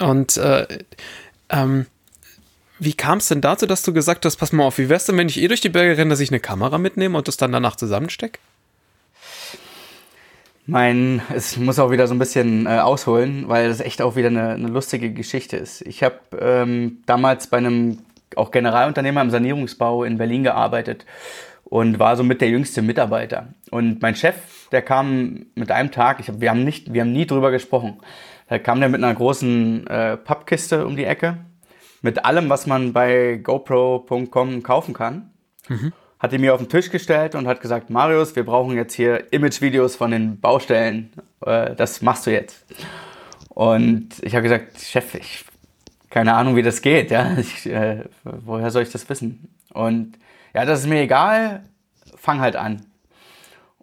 Und äh, ähm, wie kam es denn dazu, dass du gesagt hast, pass mal auf, wie wär's denn, wenn ich eh durch die Berge renne, dass ich eine Kamera mitnehme und das dann danach zusammenstecke? Mein, es muss auch wieder so ein bisschen äh, ausholen, weil das echt auch wieder eine, eine lustige Geschichte ist. Ich habe ähm, damals bei einem auch Generalunternehmer im Sanierungsbau in Berlin gearbeitet und war somit der jüngste Mitarbeiter. Und mein Chef, der kam mit einem Tag, ich hab, wir, haben nicht, wir haben nie drüber gesprochen, da kam der mit einer großen äh, Pappkiste um die Ecke, mit allem, was man bei GoPro.com kaufen kann. Mhm. Hat die mir auf den Tisch gestellt und hat gesagt, Marius, wir brauchen jetzt hier Image-Videos von den Baustellen. Äh, das machst du jetzt. Und ich habe gesagt, Chef, ich keine Ahnung, wie das geht. Ja? Ich, äh, woher soll ich das wissen? Und ja, das ist mir egal, fang halt an.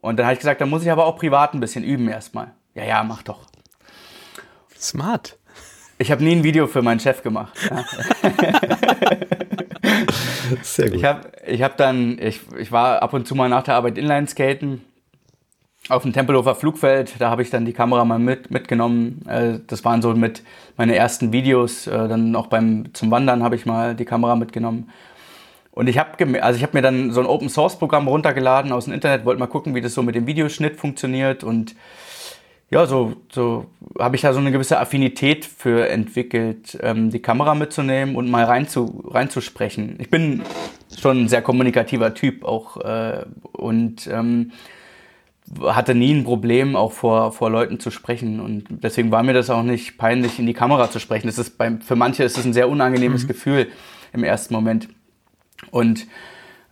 Und dann habe ich gesagt, dann muss ich aber auch privat ein bisschen üben erstmal. Ja, ja, mach doch. Smart. Ich habe nie ein Video für meinen Chef gemacht. Ja. Sehr gut. Ich habe ich hab dann, ich, ich war ab und zu mal nach der Arbeit Inline-Skaten auf dem Tempelhofer Flugfeld. Da habe ich dann die Kamera mal mit, mitgenommen. Äh, das waren so mit meine ersten Videos. Äh, dann auch beim zum Wandern habe ich mal die Kamera mitgenommen. Und ich habe also ich habe mir dann so ein Open Source Programm runtergeladen aus dem Internet, wollte mal gucken, wie das so mit dem Videoschnitt funktioniert und ja, so, so habe ich da so eine gewisse Affinität für entwickelt, ähm, die Kamera mitzunehmen und mal rein zu, reinzusprechen. Ich bin schon ein sehr kommunikativer Typ auch äh, und ähm, hatte nie ein Problem, auch vor, vor Leuten zu sprechen. Und deswegen war mir das auch nicht peinlich, in die Kamera zu sprechen. Das ist beim, für manche ist es ein sehr unangenehmes mhm. Gefühl im ersten Moment. Und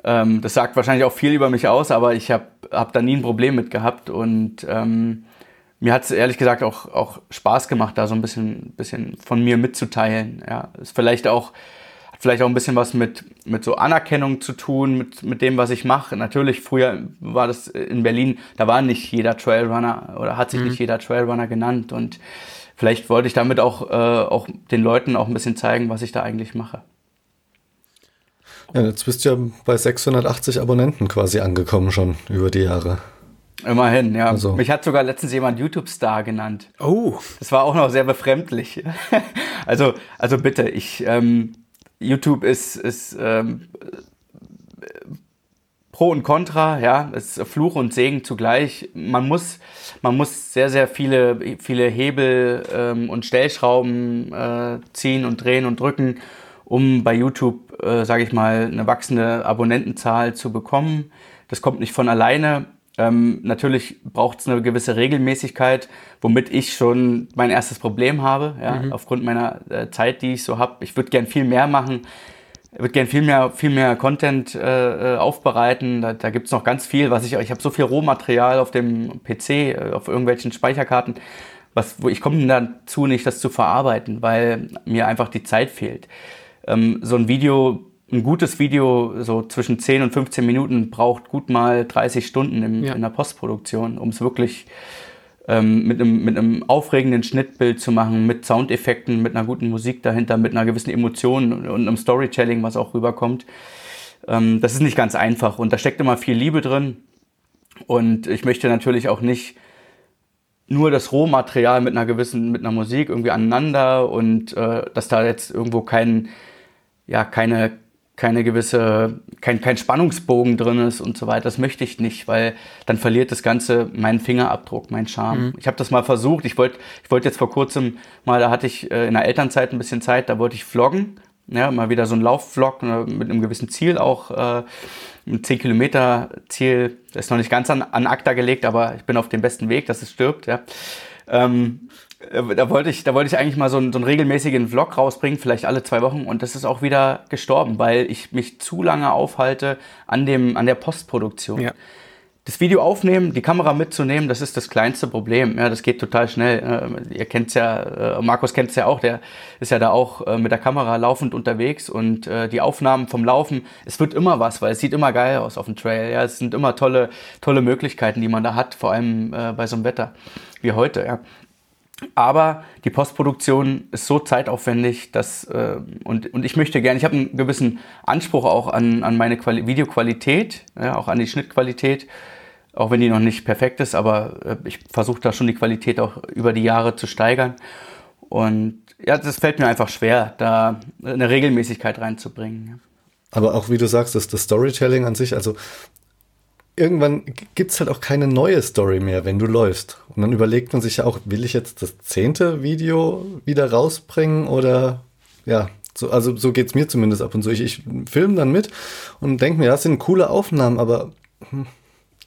ähm, das sagt wahrscheinlich auch viel über mich aus, aber ich habe hab da nie ein Problem mit gehabt. Und ähm, mir hat es ehrlich gesagt auch, auch Spaß gemacht, da so ein bisschen, bisschen von mir mitzuteilen. Ja, ist vielleicht auch vielleicht auch ein bisschen was mit, mit so Anerkennung zu tun, mit, mit dem, was ich mache. Natürlich, früher war das in Berlin, da war nicht jeder Trailrunner oder hat sich mhm. nicht jeder Trailrunner genannt. Und vielleicht wollte ich damit auch, äh, auch den Leuten auch ein bisschen zeigen, was ich da eigentlich mache. Ja, jetzt bist du ja bei 680 Abonnenten quasi angekommen schon über die Jahre. Immerhin, ja. Also. Mich hat sogar letztens jemand YouTube-Star genannt. Oh. Das war auch noch sehr befremdlich. also, also bitte, ich, ähm, YouTube ist, ist ähm, Pro und Contra, ja, es ist Fluch und Segen zugleich. Man muss, man muss sehr, sehr viele, viele Hebel ähm, und Stellschrauben äh, ziehen und drehen und drücken, um bei YouTube, äh, sage ich mal, eine wachsende Abonnentenzahl zu bekommen. Das kommt nicht von alleine. Ähm, natürlich braucht es eine gewisse Regelmäßigkeit, womit ich schon mein erstes Problem habe, ja, mhm. aufgrund meiner äh, Zeit, die ich so habe. Ich würde gern viel mehr machen, würde gern viel mehr, viel mehr Content äh, äh aufbereiten. Da, da gibt es noch ganz viel, was ich, ich habe so viel Rohmaterial auf dem PC, äh, auf irgendwelchen Speicherkarten, was, wo ich komme dazu nicht, das zu verarbeiten, weil mir einfach die Zeit fehlt. Ähm, so ein Video ein gutes Video so zwischen 10 und 15 Minuten braucht gut mal 30 Stunden im, ja. in der Postproduktion, um es wirklich ähm, mit, einem, mit einem aufregenden Schnittbild zu machen, mit Soundeffekten, mit einer guten Musik dahinter, mit einer gewissen Emotion und, und einem Storytelling, was auch rüberkommt. Ähm, das ist nicht ganz einfach und da steckt immer viel Liebe drin. Und ich möchte natürlich auch nicht nur das Rohmaterial mit einer gewissen, mit einer Musik irgendwie aneinander und äh, dass da jetzt irgendwo kein, ja, keine, keine gewisse, kein, kein Spannungsbogen drin ist und so weiter. Das möchte ich nicht, weil dann verliert das Ganze meinen Fingerabdruck, meinen Charme. Mhm. Ich habe das mal versucht. Ich wollte ich wollte jetzt vor kurzem mal, da hatte ich äh, in der Elternzeit ein bisschen Zeit, da wollte ich vloggen. Ja, mal wieder so ein Laufvlog ne, mit einem gewissen Ziel auch. Äh, ein 10 Kilometer Ziel, das ist noch nicht ganz an, an ACTA gelegt, aber ich bin auf dem besten Weg, dass es stirbt. Ja. Ähm, äh, da wollte ich, da wollte ich eigentlich mal so einen, so einen regelmäßigen Vlog rausbringen, vielleicht alle zwei Wochen. Und das ist auch wieder gestorben, weil ich mich zu lange aufhalte an dem, an der Postproduktion. Ja. Das Video aufnehmen, die Kamera mitzunehmen, das ist das kleinste Problem. Ja, das geht total schnell. Äh, ihr kennt's ja, äh, Markus kennt's ja auch, der ist ja da auch mit der Kamera laufend unterwegs und die Aufnahmen vom Laufen, es wird immer was, weil es sieht immer geil aus auf dem Trail. Ja, es sind immer tolle, tolle Möglichkeiten, die man da hat, vor allem bei so einem Wetter wie heute. Ja. Aber die Postproduktion ist so zeitaufwendig, dass äh, und, und ich möchte gerne, ich habe einen gewissen Anspruch auch an, an meine Quali Videoqualität, ja, auch an die Schnittqualität, auch wenn die noch nicht perfekt ist, aber äh, ich versuche da schon die Qualität auch über die Jahre zu steigern. Und ja, das fällt mir einfach schwer, da eine Regelmäßigkeit reinzubringen. Aber auch wie du sagst, das, das Storytelling an sich, also irgendwann gibt es halt auch keine neue Story mehr, wenn du läufst. Und dann überlegt man sich ja auch, will ich jetzt das zehnte Video wieder rausbringen oder ja, so, also so geht es mir zumindest ab und zu. Ich, ich filme dann mit und denke mir, das sind coole Aufnahmen, aber hm,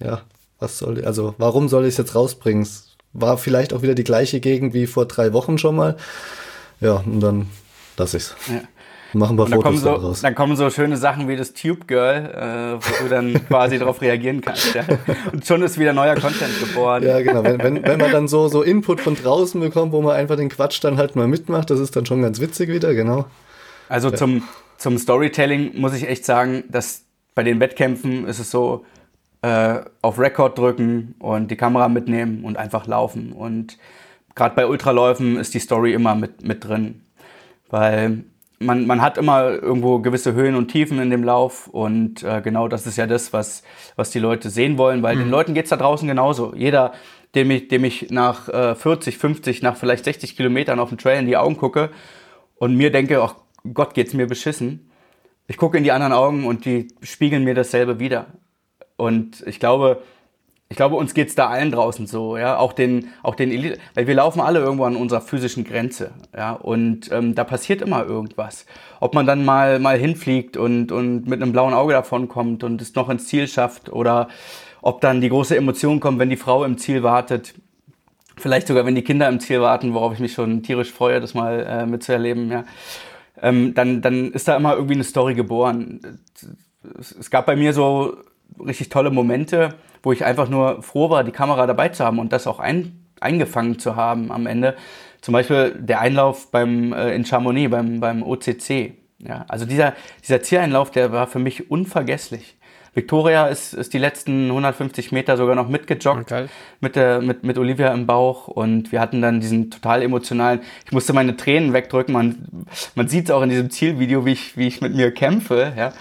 ja, was soll, also warum soll ich es jetzt rausbringen? Es war vielleicht auch wieder die gleiche Gegend wie vor drei Wochen schon mal. Ja, und dann lasse ich es. Ja. Machen wir Fotos kommen, so, dann kommen so schöne Sachen wie das Tube Girl, äh, wo du dann quasi darauf reagieren kannst. Ja. Und schon ist wieder neuer Content geboren. Ja, genau. Wenn, wenn, wenn man dann so, so Input von draußen bekommt, wo man einfach den Quatsch dann halt mal mitmacht, das ist dann schon ganz witzig wieder, genau. Also ja. zum, zum Storytelling muss ich echt sagen, dass bei den Wettkämpfen ist es so, äh, auf Record drücken und die Kamera mitnehmen und einfach laufen. Und gerade bei Ultraläufen ist die Story immer mit, mit drin. Weil man, man hat immer irgendwo gewisse Höhen und Tiefen in dem Lauf und äh, genau das ist ja das, was, was die Leute sehen wollen, weil mhm. den Leuten geht's da draußen genauso. Jeder, dem ich, dem ich nach äh, 40, 50, nach vielleicht 60 Kilometern auf dem Trail in die Augen gucke und mir denke, ach Gott, geht's mir beschissen. Ich gucke in die anderen Augen und die spiegeln mir dasselbe wieder. Und ich glaube, ich glaube, uns geht's da allen draußen so, ja, auch den, auch den Elite, weil wir laufen alle irgendwo an unserer physischen Grenze, ja, und ähm, da passiert immer irgendwas. Ob man dann mal, mal hinfliegt und, und mit einem blauen Auge davon kommt und es noch ins Ziel schafft oder ob dann die große Emotion kommt, wenn die Frau im Ziel wartet. Vielleicht sogar, wenn die Kinder im Ziel warten, worauf ich mich schon tierisch freue, das mal äh, mitzuerleben, ja. Ähm, dann, dann ist da immer irgendwie eine Story geboren. Es gab bei mir so richtig tolle Momente, wo ich einfach nur froh war, die Kamera dabei zu haben und das auch ein, eingefangen zu haben am Ende. Zum Beispiel der Einlauf beim, äh, in Chamonix, beim, beim OCC. Ja, also dieser, dieser Zieleinlauf, der war für mich unvergesslich. Victoria ist, ist die letzten 150 Meter sogar noch mitgejoggt okay. mit, der, mit, mit Olivia im Bauch und wir hatten dann diesen total emotionalen, ich musste meine Tränen wegdrücken, man, man sieht es auch in diesem Zielvideo, wie ich, wie ich mit mir kämpfe, ja.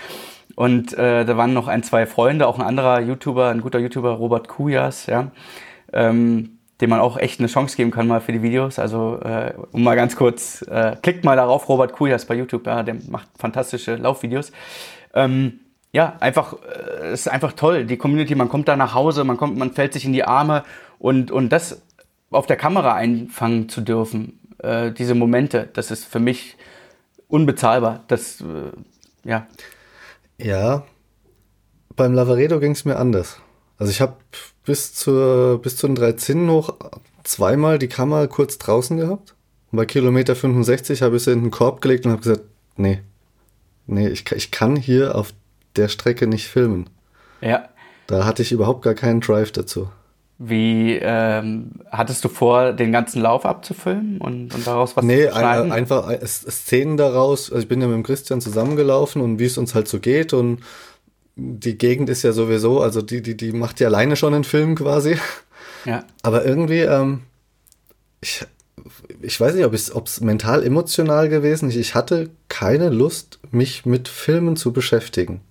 Und äh, da waren noch ein, zwei Freunde, auch ein anderer YouTuber, ein guter YouTuber, Robert Kujas, ja, ähm, dem man auch echt eine Chance geben kann mal für die Videos. Also äh, um mal ganz kurz, äh, klickt mal darauf, Robert Kujas bei YouTube, ja, der macht fantastische Laufvideos. Ähm, ja, einfach, äh, ist einfach toll. Die Community, man kommt da nach Hause, man kommt, man fällt sich in die Arme und, und das auf der Kamera einfangen zu dürfen, äh, diese Momente, das ist für mich unbezahlbar. Das, äh, ja. Ja, beim Lavaredo ging es mir anders. Also ich habe bis, zur, bis zu den drei Zinnen hoch zweimal die Kamera kurz draußen gehabt. Und bei Kilometer 65 habe ich sie in den Korb gelegt und habe gesagt, nee, nee, ich, ich kann hier auf der Strecke nicht filmen. Ja. Da hatte ich überhaupt gar keinen Drive dazu. Wie ähm, hattest du vor, den ganzen Lauf abzufilmen und, und daraus was nee, zu schneiden? Nee, einfach äh, Szenen daraus. Also ich bin ja mit dem Christian zusammengelaufen und wie es uns halt so geht und die Gegend ist ja sowieso, also die, die, die macht ja alleine schon einen Film quasi. Ja. Aber irgendwie, ähm, ich, ich weiß nicht, ob es mental emotional gewesen ist. Ich hatte keine Lust, mich mit Filmen zu beschäftigen.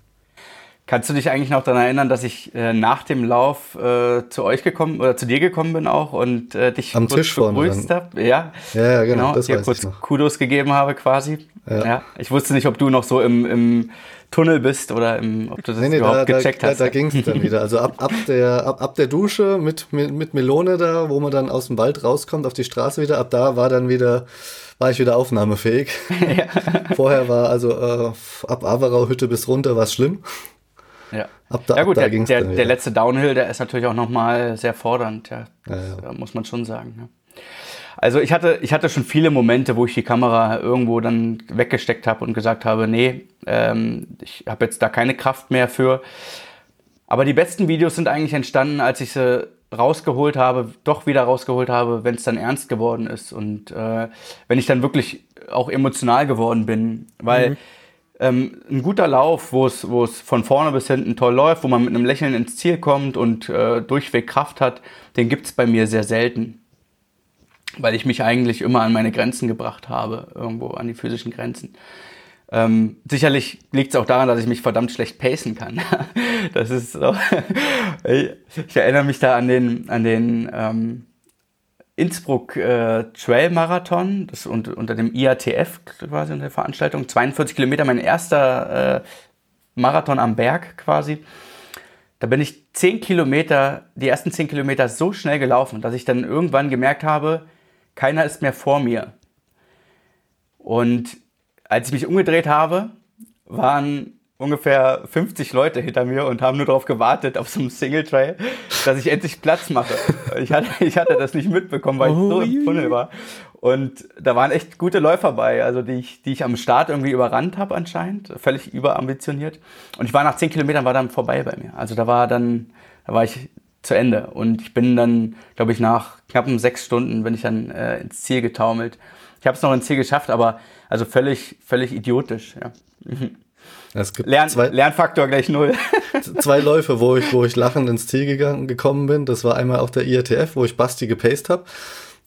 Kannst du dich eigentlich noch daran erinnern, dass ich äh, nach dem Lauf äh, zu euch gekommen oder zu dir gekommen bin auch und äh, dich Am kurz Tisch begrüßt habe? Ja, ja, ja, genau. genau das dir kurz Kudos gegeben habe quasi. Ja. ja. Ich wusste nicht, ob du noch so im, im Tunnel bist oder im, ob du das nee, nee, überhaupt da, gecheckt da, hast. Da, da ging es dann wieder. Also ab, ab, der, ab, ab der Dusche mit, mit, mit Melone da, wo man dann aus dem Wald rauskommt auf die Straße wieder, ab da war dann wieder war ich wieder aufnahmefähig. Ja. Vorher war also äh, ab Averau Hütte bis runter war es schlimm. Ja. Ab da, ja gut, der, der, der, letzte Downhill, der ist natürlich auch nochmal sehr fordernd, ja. Das ja, ja. muss man schon sagen. Ja. Also ich hatte, ich hatte schon viele Momente, wo ich die Kamera irgendwo dann weggesteckt habe und gesagt habe, nee, ähm, ich habe jetzt da keine Kraft mehr für. Aber die besten Videos sind eigentlich entstanden, als ich sie rausgeholt habe, doch wieder rausgeholt habe, wenn es dann ernst geworden ist und äh, wenn ich dann wirklich auch emotional geworden bin, weil mhm ähm, ein guter Lauf, wo es, wo es von vorne bis hinten toll läuft, wo man mit einem Lächeln ins Ziel kommt und äh, durchweg Kraft hat, den gibt es bei mir sehr selten. Weil ich mich eigentlich immer an meine Grenzen gebracht habe, irgendwo an die physischen Grenzen. Ähm, sicherlich liegt es auch daran, dass ich mich verdammt schlecht pacen kann. das ist so. ich erinnere mich da an den, an den ähm, Innsbruck äh, Trail Marathon, das unter, unter dem IATF quasi in der Veranstaltung, 42 Kilometer, mein erster äh, Marathon am Berg quasi. da bin ich zehn Kilometer, die ersten zehn Kilometer so schnell gelaufen, dass ich dann irgendwann gemerkt habe, keiner ist mehr vor mir. Und als ich mich umgedreht habe, waren ungefähr 50 Leute hinter mir und haben nur darauf gewartet, auf so einem Single Trail, dass ich endlich Platz mache. Ich hatte, ich hatte das nicht mitbekommen, weil ich so im Tunnel war. Und da waren echt gute Läufer bei, also die ich, die ich am Start irgendwie überrannt habe anscheinend, völlig überambitioniert. Und ich war nach 10 Kilometern war dann vorbei bei mir. Also da war dann, da war ich zu Ende. Und ich bin dann, glaube ich, nach knappen sechs Stunden bin ich dann äh, ins Ziel getaumelt. Ich habe es noch ins Ziel geschafft, aber also völlig, völlig idiotisch. Ja. Es gibt Lern, zwei, Lernfaktor gleich null. zwei Läufe, wo ich, wo ich lachend ins Ziel gegangen, gekommen bin. Das war einmal auf der IATF, wo ich Basti gepaced habe.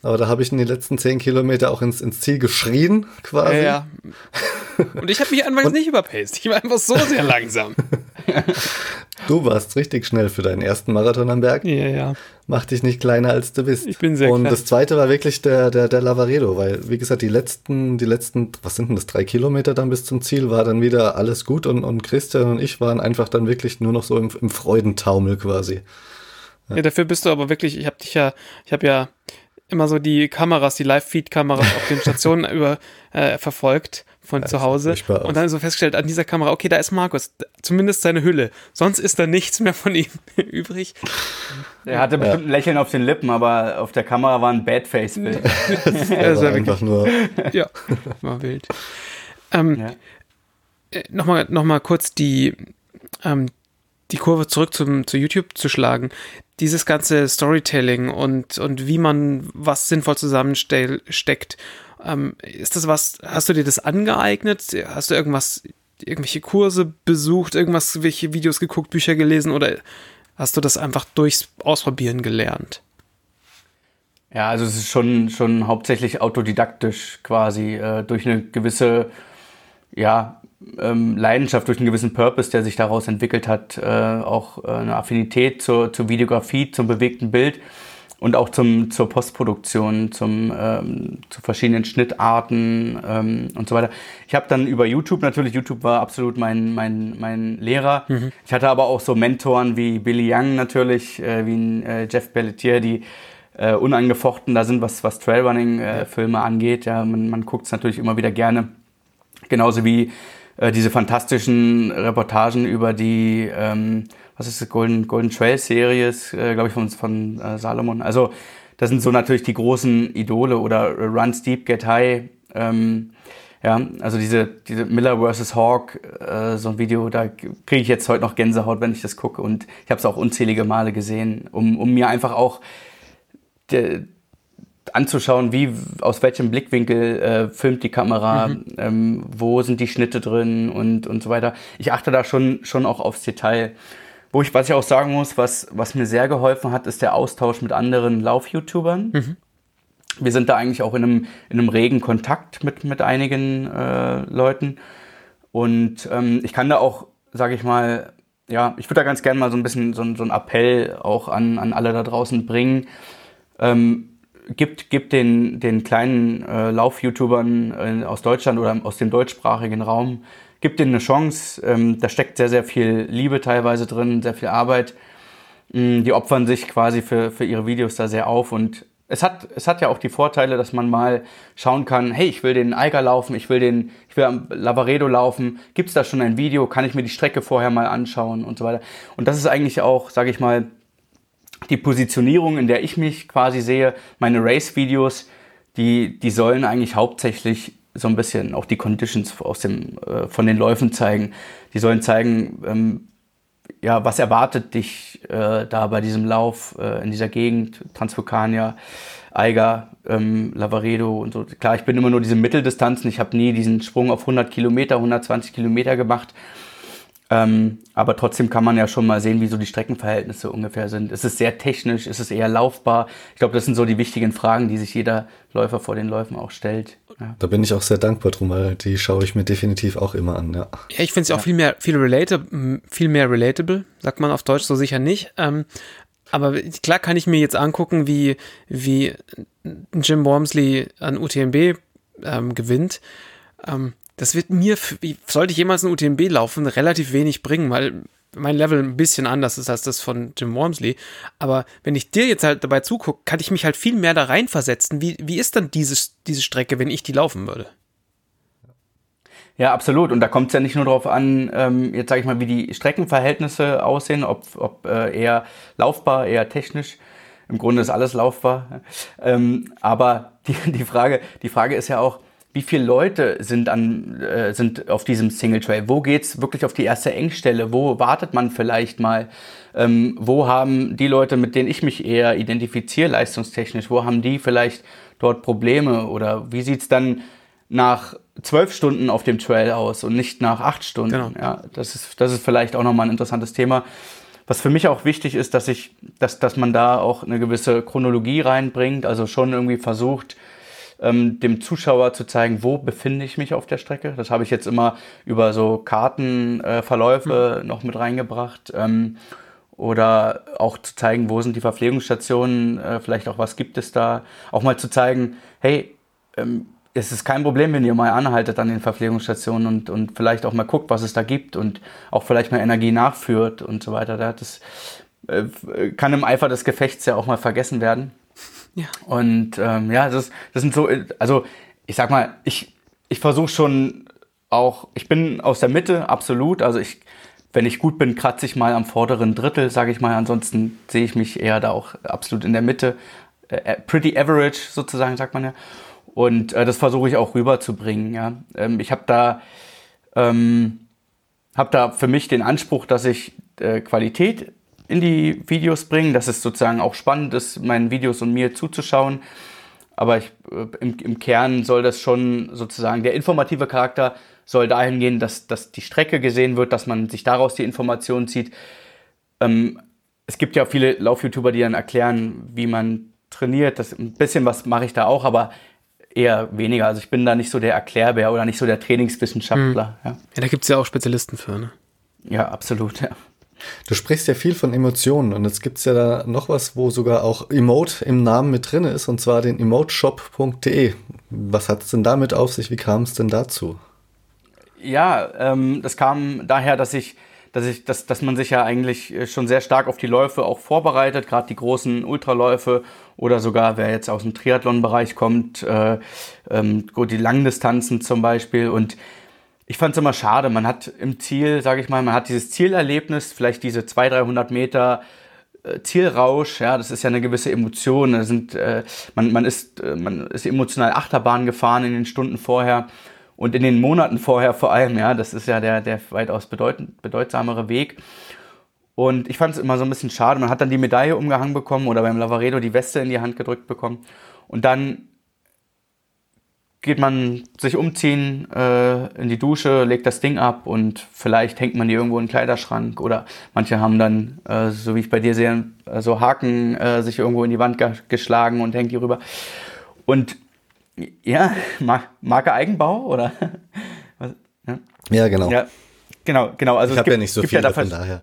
Aber da habe ich in die letzten zehn Kilometer auch ins, ins Ziel geschrien, quasi. Ja, ja. Und ich habe mich anfangs nicht überpaced. Ich war einfach so sehr langsam. Du warst richtig schnell für deinen ersten Marathon am Berg. Ja, ja. Mach dich nicht kleiner als du bist. Ich bin sehr Und klein. das zweite war wirklich der, der, der Lavaredo, weil, wie gesagt, die letzten, die letzten, was sind denn das, drei Kilometer dann bis zum Ziel, war dann wieder alles gut und, und Christian und ich waren einfach dann wirklich nur noch so im, im Freudentaumel quasi. Ja, dafür bist du aber wirklich, ich habe dich ja, ich habe ja immer so die Kameras, die Live-Feed-Kameras auf den Stationen über äh, verfolgt von Das zu Hause und dann so festgestellt an dieser Kamera, okay, da ist Markus, zumindest seine Hülle, sonst ist da nichts mehr von ihm übrig. Er hatte bestimmt ein Lächeln auf den Lippen, aber auf der Kamera war ein Badface-Bild. Das Er war war einfach nur, ja, war wild. Ähm, Ja. äh, Nochmal noch mal kurz die, ähm, die Kurve zurück zum, zu YouTube zu schlagen. Dieses ganze Storytelling und, und wie man was sinnvoll zusammensteckt. Ähm, ist das was, hast du dir das angeeignet? Hast du irgendwas, irgendwelche Kurse besucht, irgendwas, welche Videos geguckt, Bücher gelesen oder hast du das einfach durchs Ausprobieren gelernt? Ja, also es ist schon, schon hauptsächlich autodidaktisch quasi, äh, durch eine gewisse ja, ähm, Leidenschaft, durch einen gewissen Purpose, der sich daraus entwickelt hat, äh, auch äh, eine Affinität zur, zur Videografie, zum bewegten Bild und auch zum, zur Postproduktion, zum, ähm, zu verschiedenen Schnittarten ähm, und so weiter. Ich habe dann über YouTube, natürlich, YouTube war absolut mein, mein, mein Lehrer. Ich hatte aber auch so Mentoren wie Billy Young natürlich, äh, wie ein, äh, Jeff Pelletier, die äh, unangefochten da sind, was, was Trailrunning-Filme angeht. Ja, man, man guckt es natürlich immer wieder gerne. Genauso wie äh, diese fantastischen Reportagen über die, ähm, was ist das, Golden, Golden Trail Series, äh, glaube ich, von, von äh, Salomon. Also das sind so natürlich die großen Idole oder Run Steep, Get High. Ähm, ja, also diese, diese Miller vs. Hawk, äh, so ein Video, da kriege ich jetzt heute noch Gänsehaut, wenn ich das gucke. Und ich habe es auch unzählige Male gesehen, um, um mir einfach auch de, anzuschauen, wie aus welchem Blickwinkel äh, filmt die Kamera, ähm, wo sind die Schnitte drin und, und so weiter. Ich achte da schon, schon auch aufs Detail. Wo ich, was ich auch sagen muss, was, was mir sehr geholfen hat, ist der Austausch mit anderen Lauf-YouTubern. Wir sind da eigentlich auch in einem, in einem regen Kontakt mit, mit einigen äh, Leuten. Und ähm, ich kann da auch, sage ich mal, ja, ich würde da ganz gerne mal so ein bisschen so, so einen Appell auch an, an alle da draußen bringen. Ähm, gibt, gibt den, den kleinen äh, Lauf-YouTubern äh, aus Deutschland oder aus dem deutschsprachigen Raum, gibt denen eine Chance. Ähm, da steckt sehr, sehr viel Liebe teilweise drin, sehr viel Arbeit. Mm, Die opfern sich quasi für, für ihre Videos da sehr auf und es hat, es hat ja auch die Vorteile, dass man mal schauen kann, hey, ich will den Eiger laufen, ich will den, ich will am Lavaredo laufen, gibt es da schon ein Video, kann ich mir die Strecke vorher mal anschauen und so weiter. Und das ist eigentlich auch, sage ich mal, die Positionierung, in der ich mich quasi sehe, meine Race-Videos, die, die sollen eigentlich hauptsächlich so ein bisschen auch die Conditions aus dem, äh, von den Läufen zeigen. Die sollen zeigen, ähm, ja, was erwartet dich äh, da bei diesem Lauf äh, in dieser Gegend, Transvulkania, Eiger, ähm, Lavaredo und so. Klar, ich bin immer nur diese Mitteldistanzen, ich habe nie diesen Sprung auf 100 Kilometer, 120 Kilometer gemacht. Ähm, aber trotzdem kann man ja schon mal sehen, wie so die Streckenverhältnisse ungefähr sind. Ist es sehr technisch? Ist es eher laufbar? Ich glaube, das sind so die wichtigen Fragen, die sich jeder Läufer vor den Läufen auch stellt. Ja. Da bin ich auch sehr dankbar drum, weil die schaue ich mir definitiv auch immer an, ja. Ja, ich finde es auch viel mehr, viel, relata viel mehr relatable, sagt man auf Deutsch so sicher nicht. Ähm, aber klar kann ich mir jetzt angucken, wie, wie Jim Wormsley an UTMB ähm, gewinnt. Ähm, das wird mir, sollte ich jemals ein UTMB laufen, relativ wenig bringen, weil mein Level ein bisschen anders ist als das von Jim Wormsley. Aber wenn ich dir jetzt halt dabei zugucke, kann ich mich halt viel mehr da reinversetzen. Wie, wie ist dann diese, diese Strecke, wenn ich die laufen würde? Ja, absolut. Und da kommt es ja nicht nur darauf an, ähm, jetzt sage ich mal, wie die Streckenverhältnisse aussehen, ob, ob äh, eher laufbar, eher technisch. Im Grunde ist alles laufbar. Ähm, aber die, die, Frage, die Frage ist ja auch, wie viele Leute sind, an, äh, sind auf diesem Single Trail? Wo geht's wirklich auf die erste Engstelle? Wo wartet man vielleicht mal? Ähm, wo haben die Leute, mit denen ich mich eher identifiziere, leistungstechnisch, wo haben die vielleicht dort Probleme? Oder wie sieht's dann nach zwölf Stunden auf dem Trail aus und nicht nach acht Stunden? Genau. Ja, das ist, das ist vielleicht auch nochmal ein interessantes Thema. Was für mich auch wichtig ist, dass ich, dass, dass man da auch eine gewisse Chronologie reinbringt, also schon irgendwie versucht, ähm, dem Zuschauer zu zeigen, wo befinde ich mich auf der Strecke. Das habe ich jetzt immer über so Kartenverläufe äh, mhm. noch mit reingebracht. Ähm, oder auch zu zeigen, wo sind die Verpflegungsstationen, äh, vielleicht auch was gibt es da. Auch mal zu zeigen, hey, ähm, es ist kein Problem, wenn ihr mal anhaltet an den Verpflegungsstationen und, und vielleicht auch mal guckt, was es da gibt und auch vielleicht mal Energie nachführt und so weiter. Das äh, kann im Eifer des Gefechts ja auch mal vergessen werden. Ja. Und ähm, ja, das, das sind so, also ich sag mal, ich, ich versuche schon auch, ich bin aus der Mitte, absolut. Also ich, wenn ich gut bin, kratze ich mal am vorderen Drittel, sage ich mal. Ansonsten sehe ich mich eher da auch absolut in der Mitte. Äh, äh pretty average sozusagen, sagt man ja. Und äh, das versuche ich auch rüberzubringen. Ja. Ähm, ich habe da, ähm, hab da für mich den Anspruch, dass ich äh, Qualität in die Videos bringen, dass es sozusagen auch spannend ist, meinen Videos und mir zuzuschauen. Aber ich, äh, im, im, Kern soll das schon sozusagen, der informative Charakter soll dahin gehen, dass, dass die Strecke gesehen wird, dass man sich daraus die Informationen zieht. Ähm, es gibt ja viele Lauf-YouTuber, die dann erklären, wie man trainiert. Das, ein bisschen was mache ich da auch, aber eher weniger. Also ich bin da nicht so der Erklärbär oder nicht so der Trainingswissenschaftler. Mhm. Ja. ja, da gibt es ja auch Spezialisten für, ne? Ja, absolut, ja. Du sprichst ja viel von Emotionen und jetzt gibt es ja da noch was, wo sogar auch Emote im Namen mit drin ist und zwar den emoteshop.de. Was hat es denn damit auf sich? Wie kam es denn dazu? Ja, ähm, das kam daher, dass ich, dass ich, dass, dass man sich ja eigentlich äh, schon sehr stark auf die Läufe auch vorbereitet, gerade die großen Ultraläufe oder sogar, wer jetzt aus dem Triathlon-Bereich kommt, äh, ähm, die Langdistanzen zum Beispiel und ich fand es immer schade. Man hat im Ziel, sage ich mal, man hat dieses Zielerlebnis, vielleicht diese 200, 300 Meter äh, Zielrausch, ja, das ist ja eine gewisse Emotion. Da sind, äh, man, man, ist, äh, man ist emotional Achterbahn gefahren in den Stunden vorher und in den Monaten vorher vor allem, ja, das ist ja der, der weitaus bedeutend, bedeutsamere Weg. Und ich fand es immer so ein bisschen schade. Man hat dann die Medaille umgehangen bekommen oder beim Lavaredo die Weste in die Hand gedrückt bekommen. Und dann geht man sich umziehen äh, in die Dusche, legt das Ding ab und vielleicht hängt man die irgendwo in den Kleiderschrank oder manche haben dann, äh, so wie ich bei dir sehe, äh, so Haken äh, sich irgendwo in die Wand ge geschlagen und hängt die rüber. Und ja, Mar Marke Eigenbau oder? ja? ja, genau. Ja, genau, genau. Also ich habe ja nicht so viel ja von daher.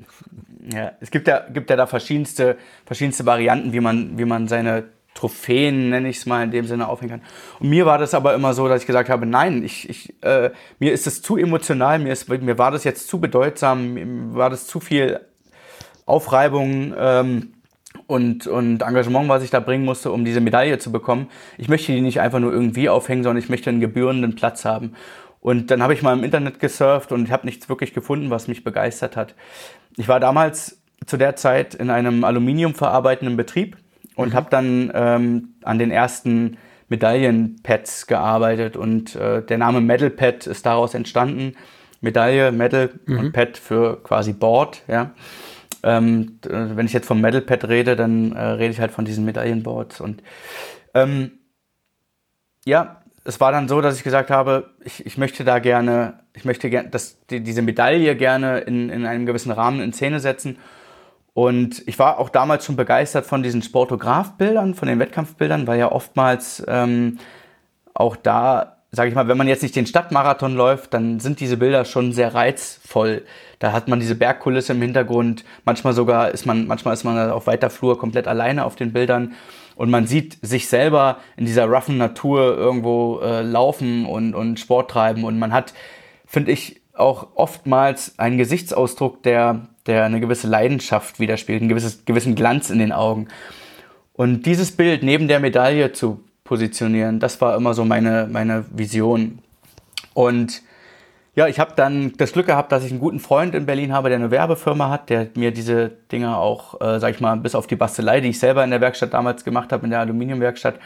Ja, es gibt ja, gibt ja da verschiedenste, verschiedenste Varianten, wie man, wie man seine Trophäen, nenne ich es mal in dem Sinne, aufhängen kann. Und mir war das aber immer so, dass ich gesagt habe, nein, ich, ich, äh, mir ist es zu emotional, mir, ist, mir war das jetzt zu bedeutsam, mir war das zu viel Aufreibung ähm, und, und Engagement, was ich da bringen musste, um diese Medaille zu bekommen. Ich möchte die nicht einfach nur irgendwie aufhängen, sondern ich möchte einen gebührenden Platz haben. Und dann habe ich mal im Internet gesurft und ich habe nichts wirklich gefunden, was mich begeistert hat. Ich war damals zu der Zeit in einem aluminiumverarbeitenden Betrieb und mhm. habe dann ähm, an den ersten Medaillenpads gearbeitet und äh, der Name Medal Pad ist daraus entstanden. Medaille, Medal mhm. und Pad für quasi Board, ja. Ähm, wenn ich jetzt vom Medal Pad rede, dann äh, rede ich halt von diesen Medaillenboards und ähm, ja, es war dann so, dass ich gesagt habe, ich, ich möchte da gerne, ich möchte gerne, dass die, diese Medaille gerne in, in einem gewissen Rahmen in Szene setzen und ich war auch damals schon begeistert von diesen Sportograf-Bildern, von den Wettkampfbildern, weil ja oftmals ähm, auch da, sage ich mal, wenn man jetzt nicht den Stadtmarathon läuft, dann sind diese Bilder schon sehr reizvoll. Da hat man diese Bergkulisse im Hintergrund. Manchmal sogar ist man, manchmal ist man auf weiter Flur komplett alleine auf den Bildern und man sieht sich selber in dieser roughen Natur irgendwo äh, laufen und, und Sport treiben und man hat, finde ich, auch oftmals ein Gesichtsausdruck, der, der eine gewisse Leidenschaft widerspiegelt, einen gewisses, gewissen Glanz in den Augen. Und dieses Bild neben der Medaille zu positionieren, das war immer so meine, meine Vision. Und ja, ich habe dann das Glück gehabt, dass ich einen guten Freund in Berlin habe, der eine Werbefirma hat, der mir diese Dinger auch, äh, sag ich mal, bis auf die Bastelei, die ich selber in der Werkstatt damals gemacht habe, in der Aluminiumwerkstatt,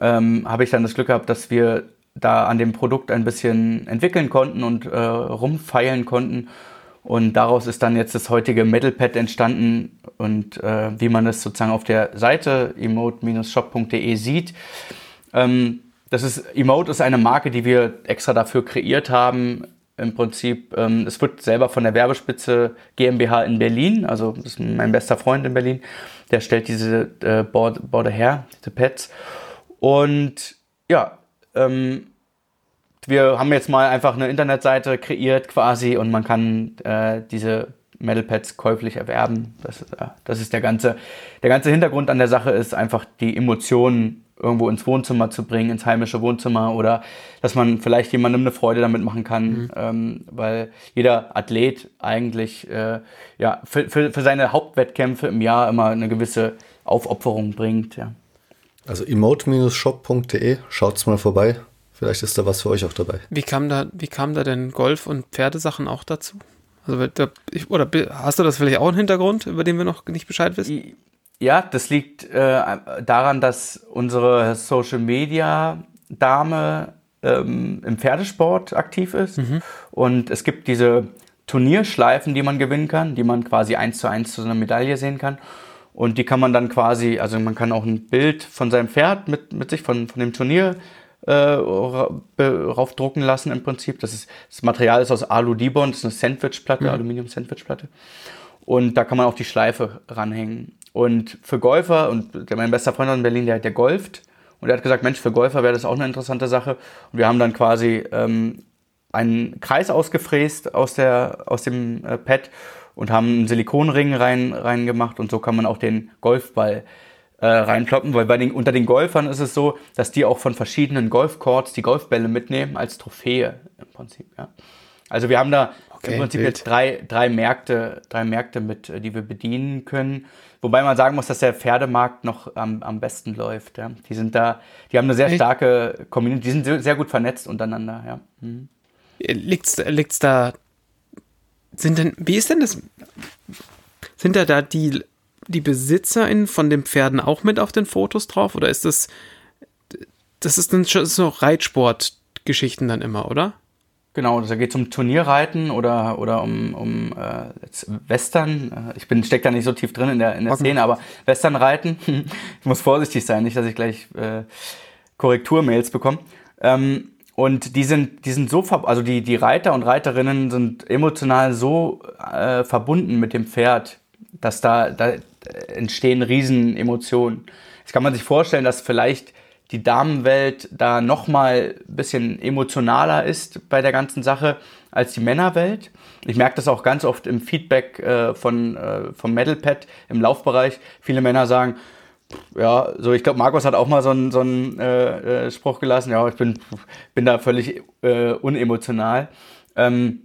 ähm, habe ich dann das Glück gehabt, dass wir da an dem Produkt ein bisschen entwickeln konnten und äh, rumfeilen konnten. Und daraus ist dann jetzt das heutige Metalpad entstanden und äh, wie man es sozusagen auf der Seite emote-shop.de sieht. Ähm, das ist, Emote ist eine Marke, die wir extra dafür kreiert haben. Im Prinzip, ähm, es wird selber von der Werbespitze GmbH in Berlin, also das ist mein bester Freund in Berlin, der stellt diese äh, Borde her, diese Pads. Und ja, ähm, wir haben jetzt mal einfach eine Internetseite kreiert quasi und man kann äh, diese Metal Pads käuflich erwerben. Das, äh, das ist der ganze, der ganze Hintergrund an der Sache ist einfach die Emotionen irgendwo ins Wohnzimmer zu bringen, ins heimische Wohnzimmer oder dass man vielleicht jemandem eine Freude damit machen kann, mhm. ähm, weil jeder Athlet eigentlich äh, ja, für, für, für seine Hauptwettkämpfe im Jahr immer eine gewisse Aufopferung bringt. Ja. Also emote-shop.de, schaut's mal vorbei. Vielleicht ist da was für euch auch dabei. Wie kam da, wie kam da denn Golf- und Pferdesachen auch dazu? Also, oder hast du das vielleicht auch einen Hintergrund, über den wir noch nicht Bescheid wissen? Ja, das liegt äh, daran, dass unsere Social Media Dame ähm, im Pferdesport aktiv ist. Mhm. Und es gibt diese Turnierschleifen, die man gewinnen kann, die man quasi eins zu eins zu so einer Medaille sehen kann. Und die kann man dann quasi, also man kann auch ein Bild von seinem Pferd mit, mit sich, von, von dem Turnier äh, raufdrucken lassen im Prinzip. Das, ist, das Material ist aus Alu-Dibond, das ist eine Sandwichplatte, mhm. Aluminium-Sandwichplatte. Und da kann man auch die Schleife ranhängen. Und für Golfer, und der, mein bester Freund in Berlin, der, der golft, und er hat gesagt, Mensch, für Golfer wäre das auch eine interessante Sache. Und wir haben dann quasi ähm, einen Kreis ausgefräst aus, der, aus dem äh, Pad und haben einen Silikonring rein, rein gemacht und so kann man auch den Golfball äh, reinploppen, weil bei den, unter den Golfern ist es so, dass die auch von verschiedenen Golfcourts die Golfbälle mitnehmen als Trophäe im Prinzip. Ja. Also wir haben da okay, im Prinzip wild. jetzt drei, drei Märkte, drei Märkte mit, die wir bedienen können. Wobei man sagen muss, dass der Pferdemarkt noch am, am besten läuft. Ja. Die sind da, die haben eine sehr starke Community, die sind sehr gut vernetzt untereinander. Ja. Mhm. Liegt's, liegt's da? Sind denn, wie ist denn das? Sind da da die, die BesitzerInnen von den Pferden auch mit auf den Fotos drauf? Oder ist das, das ist dann schon so Reitsportgeschichten dann immer, oder? Genau, da geht es um Turnierreiten oder, oder um, um äh, Western. Äh, ich bin steck da nicht so tief drin in der, in der okay. Szene, aber Westernreiten. ich muss vorsichtig sein, nicht, dass ich gleich äh, Korrekturmails bekomme. Ähm, und die sind, die sind so, also die, die Reiter und Reiterinnen sind emotional so äh, verbunden mit dem Pferd, dass da, da entstehen riesen Emotionen. Jetzt kann man sich vorstellen, dass vielleicht die Damenwelt da nochmal ein bisschen emotionaler ist bei der ganzen Sache als die Männerwelt. Ich merke das auch ganz oft im Feedback äh, von, äh, vom Metalpad im Laufbereich. Viele Männer sagen, ja, so ich glaube, Markus hat auch mal so einen, so äh, äh, Spruch gelassen, ja, ich bin, bin da völlig äh, unemotional. Ähm,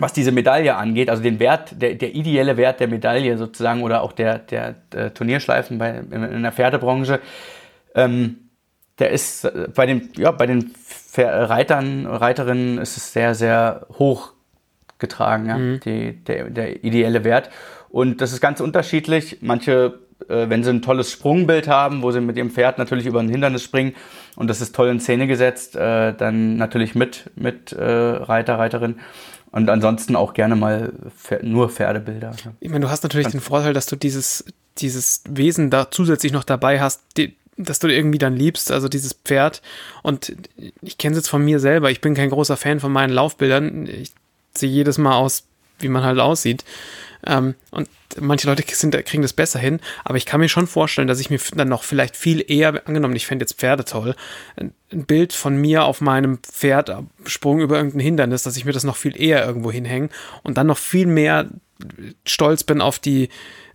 was diese Medaille angeht, also den Wert, der, der ideelle Wert der Medaille sozusagen oder auch der, der, der Turnierschleifen bei, in, in der Pferdebranche, ähm, der ist äh, bei den, ja, bei den Reitern, Reiterinnen ist es sehr, sehr hoch getragen, ja, mhm. die, der, der ideelle Wert. Und das ist ganz unterschiedlich. Manche, äh, wenn sie ein tolles Sprungbild haben, wo sie mit ihrem Pferd natürlich über ein Hindernis springen und das ist toll in Szene gesetzt, äh, dann natürlich mit, mit Reiter, Reiterin. Und ansonsten auch gerne mal nur Pferdebilder. Ja. Ich meine, du hast natürlich den Vorteil, dass du dieses, dieses Wesen da zusätzlich noch dabei hast, die, dass du irgendwie dann liebst, also dieses Pferd. Und ich kenne es jetzt von mir selber. Ich bin kein großer Fan von meinen Laufbildern. Ich sehe jedes Mal aus, wie man halt aussieht. Ähm, und manche Leute sind, kriegen das besser hin, aber ich kann mir schon vorstellen, dass ich mir dann noch vielleicht viel eher, angenommen, ich fände jetzt Pferde toll, ein, Bild von mir auf meinem Pferd, Sprung über irgendein Hindernis, dass ich mir das noch viel eher irgendwo hinhänge und dann noch viel mehr stolz bin auf die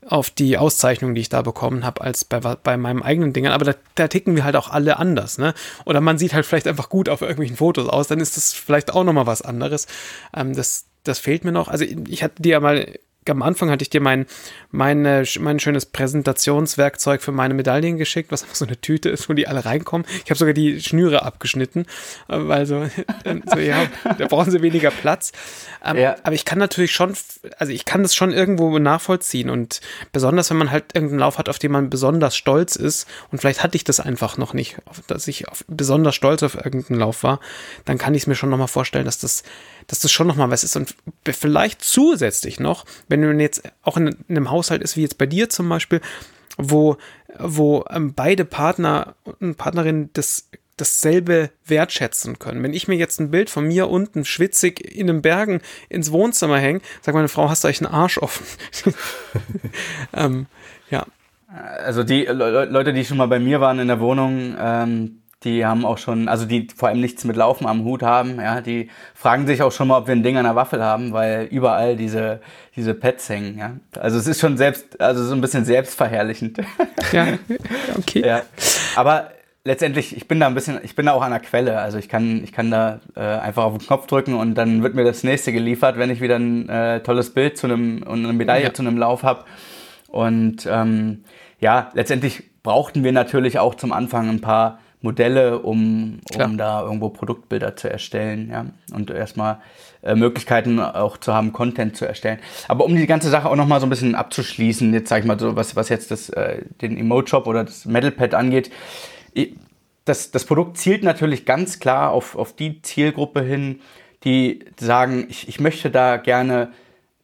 auf die Auszeichnung, die ich da bekommen habe, als bei, bei meinem eigenen Dingern. Aber da, da, ticken wir halt auch alle anders, ne? Oder man sieht halt vielleicht einfach gut auf irgendwelchen Fotos aus, dann ist das vielleicht auch nochmal was anderes. Ähm, das, das fehlt mir noch. Also ich hatte dir ja mal am Anfang hatte ich dir mein, meine, mein schönes Präsentationswerkzeug für meine Medaillen geschickt, was einfach so eine Tüte ist, wo die alle reinkommen. Ich habe sogar die Schnüre abgeschnitten, äh, weil so, so ja, da brauchen sie weniger Platz. Ähm, ja. Aber ich kann natürlich schon, also ich kann das schon irgendwo nachvollziehen und besonders, wenn man halt irgendeinen Lauf hat, auf den man besonders stolz ist und vielleicht hatte ich das einfach noch nicht, dass ich besonders stolz auf irgendeinen Lauf war, dann kann ich es mir schon nochmal vorstellen, dass das dass das schon nochmal was ist. Und vielleicht zusätzlich noch, wenn man jetzt auch in, einem Haushalt ist, wie jetzt bei dir zum Beispiel, wo, wo ähm, beide Partner und Partnerinnen das dasselbe wertschätzen können. Wenn ich mir jetzt ein Bild von mir unten schwitzig in den Bergen ins Wohnzimmer hänge, sagt meine Frau, hast du euch einen Arsch offen? ähm, ja. Also die Leute, die schon mal bei mir waren in der Wohnung, ähm, die haben auch schon, also die vor allem nichts mit Laufen am Hut haben, ja, die fragen sich auch schon mal, ob wir ein Ding an der Waffel haben, weil überall diese, diese Pads hängen, ja. Also es ist schon selbst, also so ein bisschen selbstverherrlichend. Ja, okay. Ja. Aber letztendlich, ich bin da ein bisschen, ich bin da auch an der Quelle. Also ich kann, ich kann da äh, einfach auf den Knopf drücken und dann wird mir das nächste geliefert, wenn ich wieder ein äh, tolles Bild zu einem und eine Medaille ja. zu einem Lauf habe. Und ähm, ja, letztendlich brauchten wir natürlich auch zum Anfang ein paar Modelle, um, um da irgendwo Produktbilder zu erstellen, ja, und erstmal äh, Möglichkeiten auch zu haben, Content zu erstellen. Aber um die ganze Sache auch nochmal so ein bisschen abzuschließen, jetzt sag ich mal so, was, was jetzt das, äh, den Emote-Shop oder das Metalpad angeht, das, das Produkt zielt natürlich ganz klar auf, auf die Zielgruppe hin, die sagen, ich, ich möchte da gerne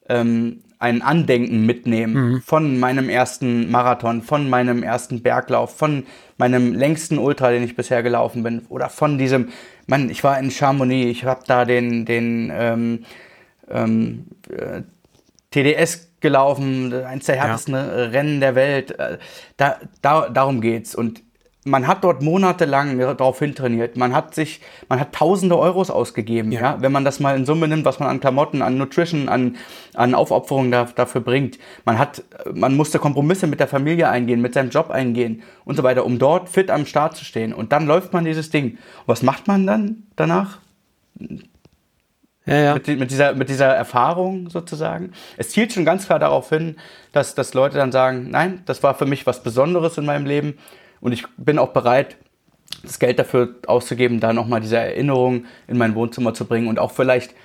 ähm, ein Andenken mitnehmen mhm. von meinem ersten Marathon, von meinem ersten Berglauf, von meinem längsten Ultra, den ich bisher gelaufen bin, oder von diesem, Mann, ich war in Chamonix, ich habe da den, den ähm, ähm, äh, TDS gelaufen, eins der härtesten ja. Rennen der Welt. Äh, da, da, darum geht's. Und man hat dort monatelang darauf hintrainiert. Man hat sich, man hat tausende Euros ausgegeben, ja. ja. wenn man das mal in Summe nimmt, was man an Klamotten, an Nutrition, an, an Aufopferungen da, dafür bringt. Man hat, man musste Kompromisse mit der Familie eingehen, mit seinem Job eingehen und so weiter, um dort fit am Start zu stehen. Und dann läuft man dieses Ding. Und was macht man dann danach? Ja, ja. Mit, mit, dieser, mit dieser Erfahrung sozusagen. Es zielt schon ganz klar darauf hin, dass, dass Leute dann sagen, nein, das war für mich was Besonderes in meinem Leben und ich bin auch bereit, das Geld dafür auszugeben, da nochmal diese Erinnerung in mein Wohnzimmer zu bringen und auch vielleicht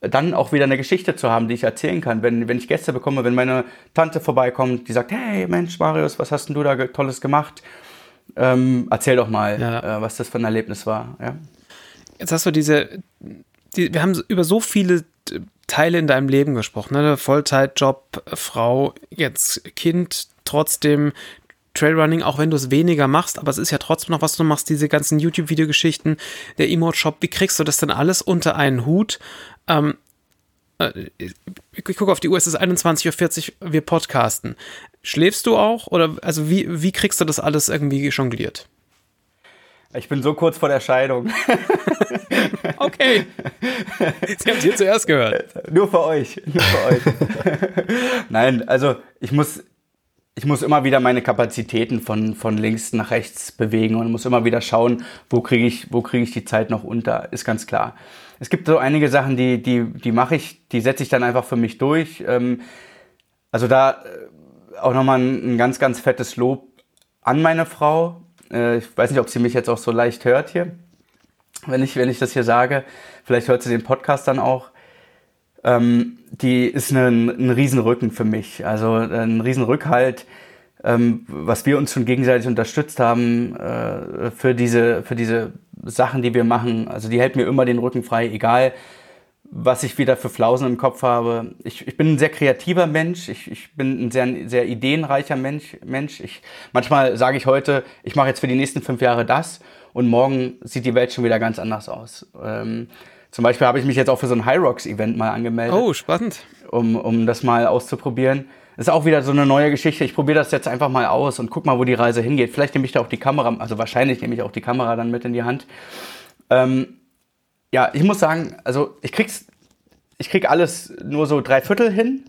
dann auch wieder eine Geschichte zu haben, die ich erzählen kann. Wenn, wenn ich Gäste bekomme, wenn meine Tante vorbeikommt, die sagt, hey Mensch, Marius, was hast denn du da Tolles gemacht? Ähm, erzähl doch mal, ja. äh, was das für ein Erlebnis war. Ja? Jetzt hast du diese, die, wir haben über so viele Teile in deinem Leben gesprochen, ne? Vollzeitjob, Frau, jetzt Kind, trotzdem Trailrunning, auch wenn du es weniger machst, aber es ist ja trotzdem noch, was du machst, diese ganzen YouTube-Videogeschichten, der Emote-Shop, wie kriegst du das denn alles unter einen Hut? Ähm, äh, ich gucke auf die Uhr, es ist 21.40 Uhr, wir podcasten. Schläfst du auch? Oder also wie, wie kriegst du das alles irgendwie jongliert? Ich bin so kurz vor der Scheidung. okay. Sie es hier zuerst gehört. Nur für euch. Nur für euch. Nein, also ich muss, ich muss immer wieder meine Kapazitäten von, von links nach rechts bewegen und muss immer wieder schauen, wo kriege ich, wo kriege ich die Zeit noch unter, ist ganz klar. Es gibt so einige Sachen, die, die, die mache ich, die setze ich dann einfach für mich durch. Ähm, also da äh, auch nochmal ein, ein ganz, ganz fettes Lob an meine Frau. Äh, ich weiß nicht, ob sie mich jetzt auch so leicht hört hier, wenn ich, wenn ich das hier sage. Vielleicht hört sie den Podcast dann auch ähm, die ist ein, ein Riesenrücken für mich. Also ein Riesenrückhalt, ähm, was wir uns schon gegenseitig unterstützt haben äh, für, diese, für diese Sachen, die wir machen. Also die hält mir immer den Rücken frei, egal was ich wieder für Flausen im Kopf habe. Ich, ich bin ein sehr kreativer Mensch, ich, ich bin ein sehr, sehr ideenreicher Mensch. Mensch. Ich, manchmal sage ich heute, ich mache jetzt für die nächsten fünf Jahre das und morgen sieht die Welt schon wieder ganz anders aus. Ähm, zum Beispiel habe ich mich jetzt auch für so ein High Rocks Event mal angemeldet. Oh, spannend. Um, um das mal auszuprobieren. Ist auch wieder so eine neue Geschichte. Ich probiere das jetzt einfach mal aus und guck mal, wo die Reise hingeht. Vielleicht nehme ich da auch die Kamera, also wahrscheinlich nehme ich auch die Kamera dann mit in die Hand. Ähm, ja, ich muss sagen, also ich krieg's, ich krieg alles nur so drei Viertel hin.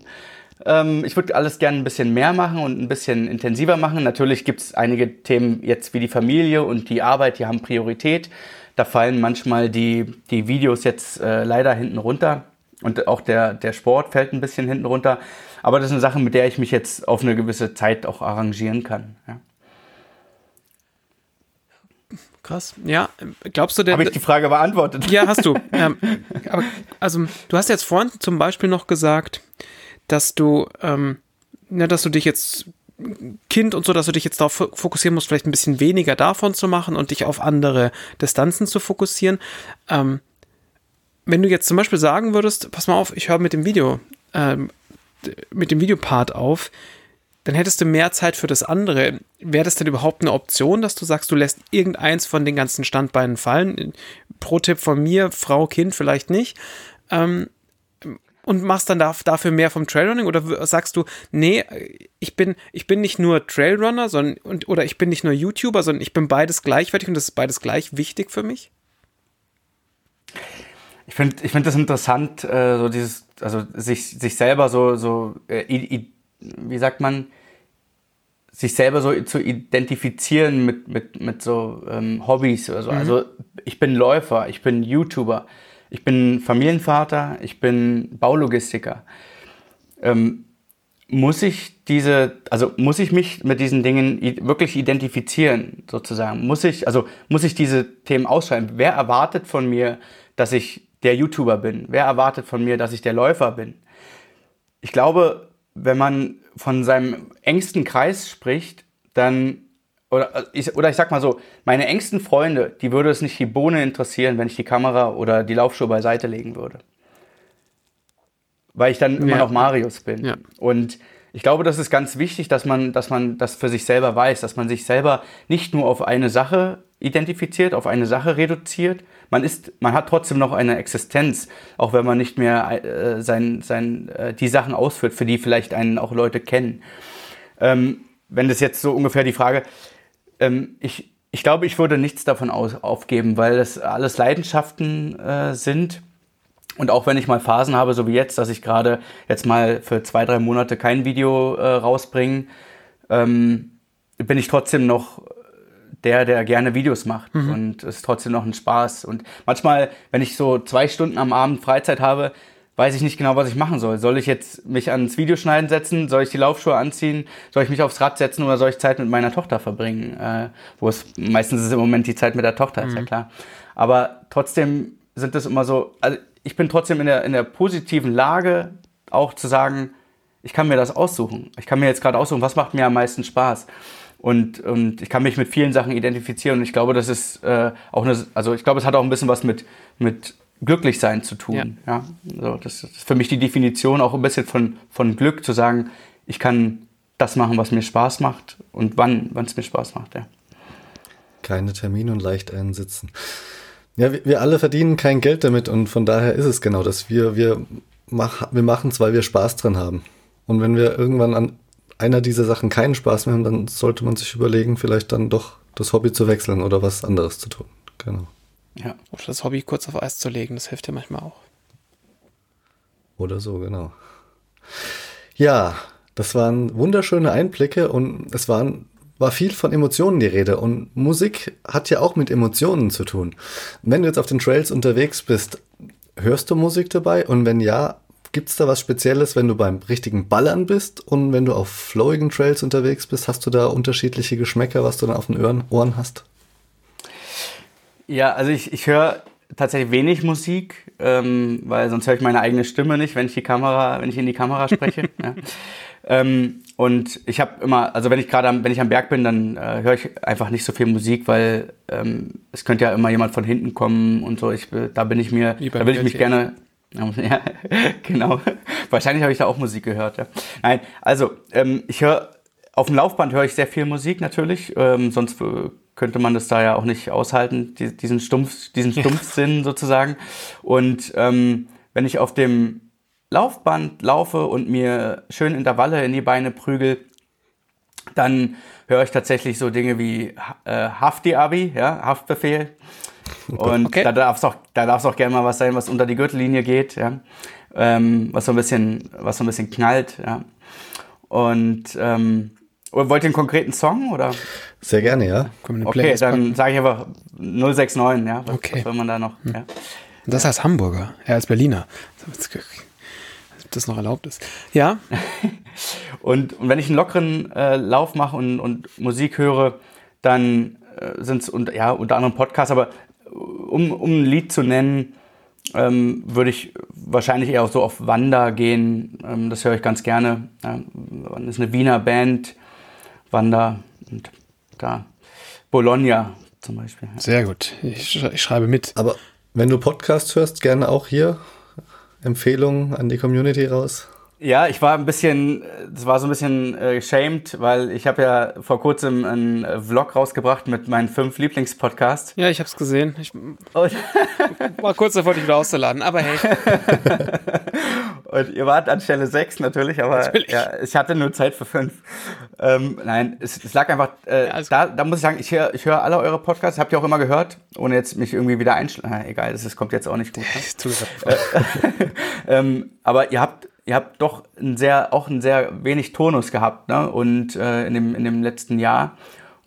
Ähm, ich würde alles gerne ein bisschen mehr machen und ein bisschen intensiver machen. Natürlich gibt es einige Themen jetzt wie die Familie und die Arbeit, die haben Priorität. Da fallen manchmal die, die Videos jetzt äh, leider hinten runter. Und auch der, der Sport fällt ein bisschen hinten runter. Aber das ist eine Sache, mit der ich mich jetzt auf eine gewisse Zeit auch arrangieren kann. Ja. Krass. Ja, glaubst du denn. Habe ich die Frage beantwortet? Ja, hast du. ähm, aber, also, du hast jetzt vorhin zum Beispiel noch gesagt, dass du, ähm, na, dass du dich jetzt Kind und so, dass du dich jetzt darauf fokussieren musst, vielleicht ein bisschen weniger davon zu machen und dich auf andere Distanzen zu fokussieren. Ähm, wenn du jetzt zum Beispiel sagen würdest, pass mal auf, ich höre mit dem Video, ähm, mit dem Videopart auf, dann hättest du mehr Zeit für das andere. Wäre das denn überhaupt eine Option, dass du sagst, du lässt irgendeins von den ganzen Standbeinen fallen? Pro Tipp von mir, Frau, Kind vielleicht nicht. Ähm, und machst dann dafür mehr vom Trailrunning oder sagst du, nee, ich bin, ich bin nicht nur Trailrunner, sondern und, oder ich bin nicht nur YouTuber, sondern ich bin beides gleichwertig und das ist beides gleich wichtig für mich? Ich finde ich find das interessant, äh, so dieses, also sich, sich selber so, so äh, i, wie sagt man, sich selber so zu identifizieren mit, mit, mit so ähm, Hobbys oder so. Mhm. Also ich bin Läufer, ich bin YouTuber, ich bin Familienvater, ich bin Baulogistiker. Ähm, muss ich diese, also muss ich mich mit diesen Dingen wirklich identifizieren, sozusagen? Muss ich, also muss ich diese Themen ausschreiben? Wer erwartet von mir, dass ich der YouTuber bin? Wer erwartet von mir, dass ich der Läufer bin? Ich glaube, wenn man von seinem engsten Kreis spricht, dann, oder ich, oder ich sag mal so, meine engsten Freunde, die würde es nicht die Bohne interessieren, wenn ich die Kamera oder die Laufschuhe beiseite legen würde. Weil ich dann immer ja. noch Marius bin. Ja. Und ich glaube, das ist ganz wichtig, dass man, dass man das für sich selber weiß, dass man sich selber nicht nur auf eine Sache identifiziert, auf eine Sache reduziert. Man ist, man hat trotzdem noch eine Existenz, auch wenn man nicht mehr äh, sein, sein, äh, die Sachen ausführt, für die vielleicht einen auch Leute kennen. Ähm, wenn das jetzt so ungefähr die Frage, ähm, ich, ich glaube, ich würde nichts davon aus, aufgeben, weil das alles Leidenschaften äh, sind. Und auch wenn ich mal Phasen habe, so wie jetzt, dass ich gerade jetzt mal für zwei, drei Monate kein Video äh, rausbringe, ähm, bin ich trotzdem noch der, der gerne Videos macht mhm. und es ist trotzdem noch ein Spaß. Und manchmal, wenn ich so zwei Stunden am Abend Freizeit habe, weiß ich nicht genau, was ich machen soll. Soll ich jetzt mich ans Videoschneiden setzen? Soll ich die Laufschuhe anziehen? Soll ich mich aufs Rad setzen oder soll ich Zeit mit meiner Tochter verbringen? Äh, wo es meistens ist im Moment die Zeit mit der Tochter, mhm. ist ja mhm. klar. Aber trotzdem sind das immer so, also ich bin trotzdem in der, in der positiven Lage, auch zu sagen, ich kann mir das aussuchen. Ich kann mir jetzt gerade aussuchen, was macht mir am meisten Spaß. Und, und ich kann mich mit vielen Sachen identifizieren und ich glaube, das ist äh, auch eine, also ich glaube, es hat auch ein bisschen was mit, mit Glücklichsein zu tun. Ja. ja? So, das ist für mich die Definition auch ein bisschen von, von Glück, zu sagen, ich kann das machen, was mir Spaß macht und wann es mir Spaß macht. Ja. Keine Termine und leicht einsitzen. Ja, wir, wir alle verdienen kein Geld damit und von daher ist es genau das. Wir, wir, mach, wir machen es, weil wir Spaß dran haben. Und wenn wir irgendwann an einer dieser Sachen keinen Spaß mehr haben, dann sollte man sich überlegen, vielleicht dann doch das Hobby zu wechseln oder was anderes zu tun. Genau. Ja, oder das Hobby kurz auf Eis zu legen, das hilft ja manchmal auch. Oder so, genau. Ja, das waren wunderschöne Einblicke und es waren, war viel von Emotionen die Rede. Und Musik hat ja auch mit Emotionen zu tun. Wenn du jetzt auf den Trails unterwegs bist, hörst du Musik dabei? Und wenn ja, Gibt es da was Spezielles, wenn du beim richtigen Ballern bist und wenn du auf flowigen Trails unterwegs bist? Hast du da unterschiedliche Geschmäcker, was du dann auf den Ohren, Ohren hast? Ja, also ich, ich höre tatsächlich wenig Musik, ähm, weil sonst höre ich meine eigene Stimme nicht, wenn ich die Kamera, wenn ich in die Kamera spreche. ja. ähm, und ich habe immer, also wenn ich gerade wenn ich am Berg bin, dann äh, höre ich einfach nicht so viel Musik, weil ähm, es könnte ja immer jemand von hinten kommen und so. Ich, da bin ich mir, da will ich mich gerne, Ja, genau. Wahrscheinlich habe ich da auch Musik gehört. Ja. Nein, also ähm, ich höre auf dem Laufband höre ich sehr viel Musik natürlich, ähm, sonst äh, könnte man das da ja auch nicht aushalten, die, diesen Stumpf, diesen Stumpfsinn sozusagen. Und ähm, wenn ich auf dem Laufband laufe und mir schön Intervalle in die Beine prügel, dann höre ich tatsächlich so Dinge wie äh, Hafti-Abi, ja, Haftbefehl. Und okay. da darf es auch, da darf's auch gerne mal was sein, was unter die Gürtellinie geht. Ja. ähm, was so ein bisschen, was so ein bisschen knallt, ja. Und ähm, wollt ihr einen konkreten Song oder? Sehr gerne, ja. Okay, dann sage ich einfach 069, ja. Was, okay. was will man da noch? Hm. Ja. Das heißt Hamburger, er als Berliner. Ob das noch erlaubt ist. Ja. und, und wenn ich einen lockeren äh, Lauf mache und, und Musik höre, dann äh, sind es und, ja, unter anderem Podcasts, aber um, um ein Lied zu nennen, ähm, würde ich wahrscheinlich eher so auf Wanda gehen. Ähm, das höre ich ganz gerne. Ähm, das ist eine Wiener Band, Wanda und da Bologna zum Beispiel. Sehr gut. Ich, ich schreibe mit. Aber wenn du Podcasts hörst, gerne auch hier Empfehlungen an die Community raus. Ja, ich war ein bisschen, das war so ein bisschen äh, shamed, weil ich habe ja vor kurzem einen Vlog rausgebracht mit meinen fünf Lieblingspodcasts. Ja, ich habe es gesehen. Ich war kurz davor, dich wieder auszuladen, aber hey. Und ihr wart an Stelle sechs natürlich, aber natürlich. Ja, ich hatte nur Zeit für fünf. Ähm, nein, es, es, lag einfach, äh, ja, da, da muss ich sagen, ich höre ich hör alle eure Podcasts, habt ihr auch immer gehört, ohne jetzt mich irgendwie wieder einschlagen. Egal, das, das kommt jetzt auch nicht gut. Ne? ähm, aber ihr habt ihr habt doch ein sehr, auch ein sehr wenig Tonus gehabt, ne? Und äh, in, dem, in dem letzten Jahr.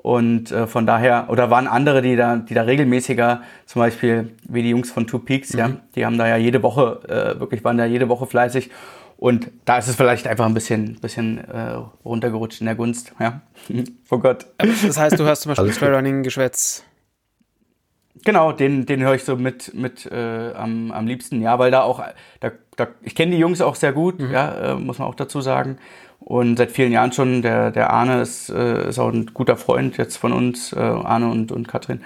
Und äh, von daher, oder waren andere, die da, die da regelmäßiger, zum Beispiel wie die Jungs von Two Peaks, mhm. ja, die haben da ja jede Woche, äh, wirklich waren da jede Woche fleißig. Und da ist es vielleicht einfach ein bisschen, bisschen äh, runtergerutscht in der Gunst, ja. oh Gott. Das heißt, du hörst zum Beispiel Trailrunning-Geschwätz Genau, den, den höre ich so mit, mit äh, am, am liebsten, ja, weil da auch, da, da, ich kenne die Jungs auch sehr gut, mhm. ja, äh, muss man auch dazu sagen. Und seit vielen Jahren schon, der, der Arne ist, äh, ist auch ein guter Freund jetzt von uns, äh, Arne und, und Katrin,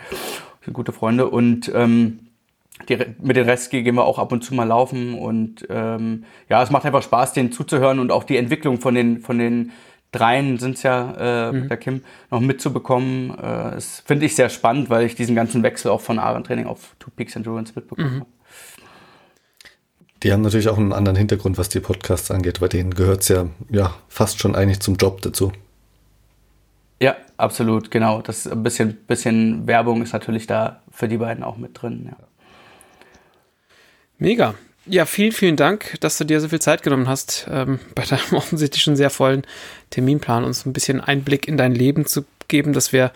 sind gute Freunde. Und ähm, die, mit den Rest gehen wir auch ab und zu mal laufen. Und ähm, ja, es macht einfach Spaß, denen zuzuhören und auch die Entwicklung von den, von den dreien sind es ja äh, mhm. mit der Kim, noch mitzubekommen. Äh, das finde ich sehr spannend, weil ich diesen ganzen Wechsel auch von Arentraining auf Two Peaks Endurance mitbekommen mhm. habe. Die haben natürlich auch einen anderen Hintergrund, was die Podcasts angeht. Bei denen gehört es ja, ja fast schon eigentlich zum Job dazu. Ja, absolut, genau. Das ein bisschen, bisschen Werbung ist natürlich da für die beiden auch mit drin. Ja. Mega. Ja, vielen, vielen Dank, dass du dir so viel Zeit genommen hast, ähm, bei deinem offensichtlich schon sehr vollen Terminplan uns ein bisschen Einblick in dein Leben zu geben, dass wir,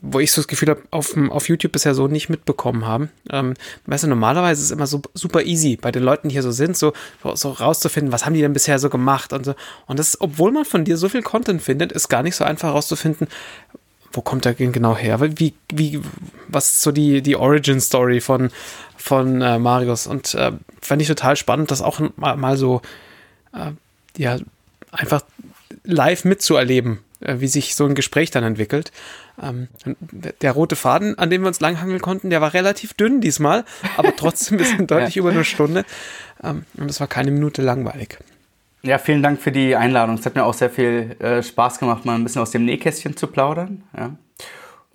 wo ich so das Gefühl habe, auf, auf YouTube bisher so nicht mitbekommen haben. Ähm, weißt du, normalerweise ist es immer so super easy, bei den Leuten, die hier so sind, so, so rauszufinden, was haben die denn bisher so gemacht und so. Und das, obwohl man von dir so viel Content findet, ist gar nicht so einfach rauszufinden, wo kommt der genau her? Wie, wie, was ist so die, die Origin-Story von, von äh, Marius? Und äh, fand ich total spannend, das auch mal, mal so, äh, ja, einfach live mitzuerleben, äh, wie sich so ein Gespräch dann entwickelt. Ähm, der rote Faden, an dem wir uns langhangeln konnten, der war relativ dünn diesmal, aber trotzdem ist deutlich ja. über eine Stunde. Ähm, und es war keine Minute langweilig. Ja, vielen Dank für die Einladung. Es hat mir auch sehr viel äh, Spaß gemacht, mal ein bisschen aus dem Nähkästchen zu plaudern. Ja.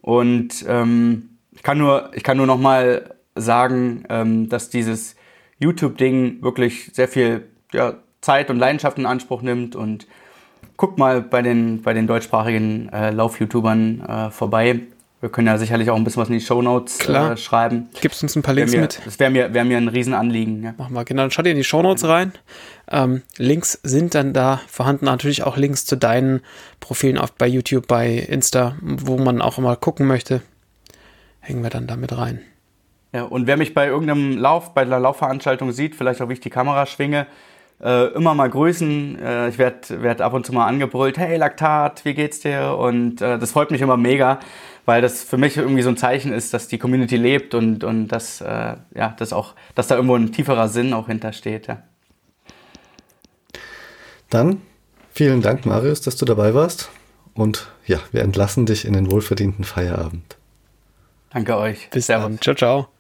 Und ähm, ich kann nur, ich kann nur noch mal sagen, ähm, dass dieses YouTube-Ding wirklich sehr viel ja, Zeit und Leidenschaft in Anspruch nimmt und guckt mal bei den, bei den deutschsprachigen äh, Lauf-YouTubern äh, vorbei. Wir können ja sicherlich auch ein bisschen was in die Shownotes äh, schreiben. Gibst uns ein paar Links mir, mit? Das wäre mir, wär mir ein Riesenanliegen. Ja. Machen wir, genau. Dann schaut ihr in die Shownotes rein. Ähm, Links sind dann da vorhanden. Natürlich auch Links zu deinen Profilen auf, bei YouTube, bei Insta, wo man auch immer gucken möchte. Hängen wir dann damit rein. Ja, und wer mich bei irgendeinem Lauf, bei der Laufveranstaltung sieht, vielleicht auch wie ich die Kamera schwinge, äh, immer mal grüßen. Äh, ich werde werd ab und zu mal angebrüllt, hey Laktat, wie geht's dir? Und äh, das freut mich immer mega, weil das für mich irgendwie so ein Zeichen ist, dass die Community lebt und, und dass, äh, ja, dass, auch, dass da irgendwo ein tieferer Sinn auch hintersteht. Ja. Dann vielen Dank, Marius, dass du dabei warst. Und ja, wir entlassen dich in den wohlverdienten Feierabend. Danke euch. Bis dann. Ciao, ciao.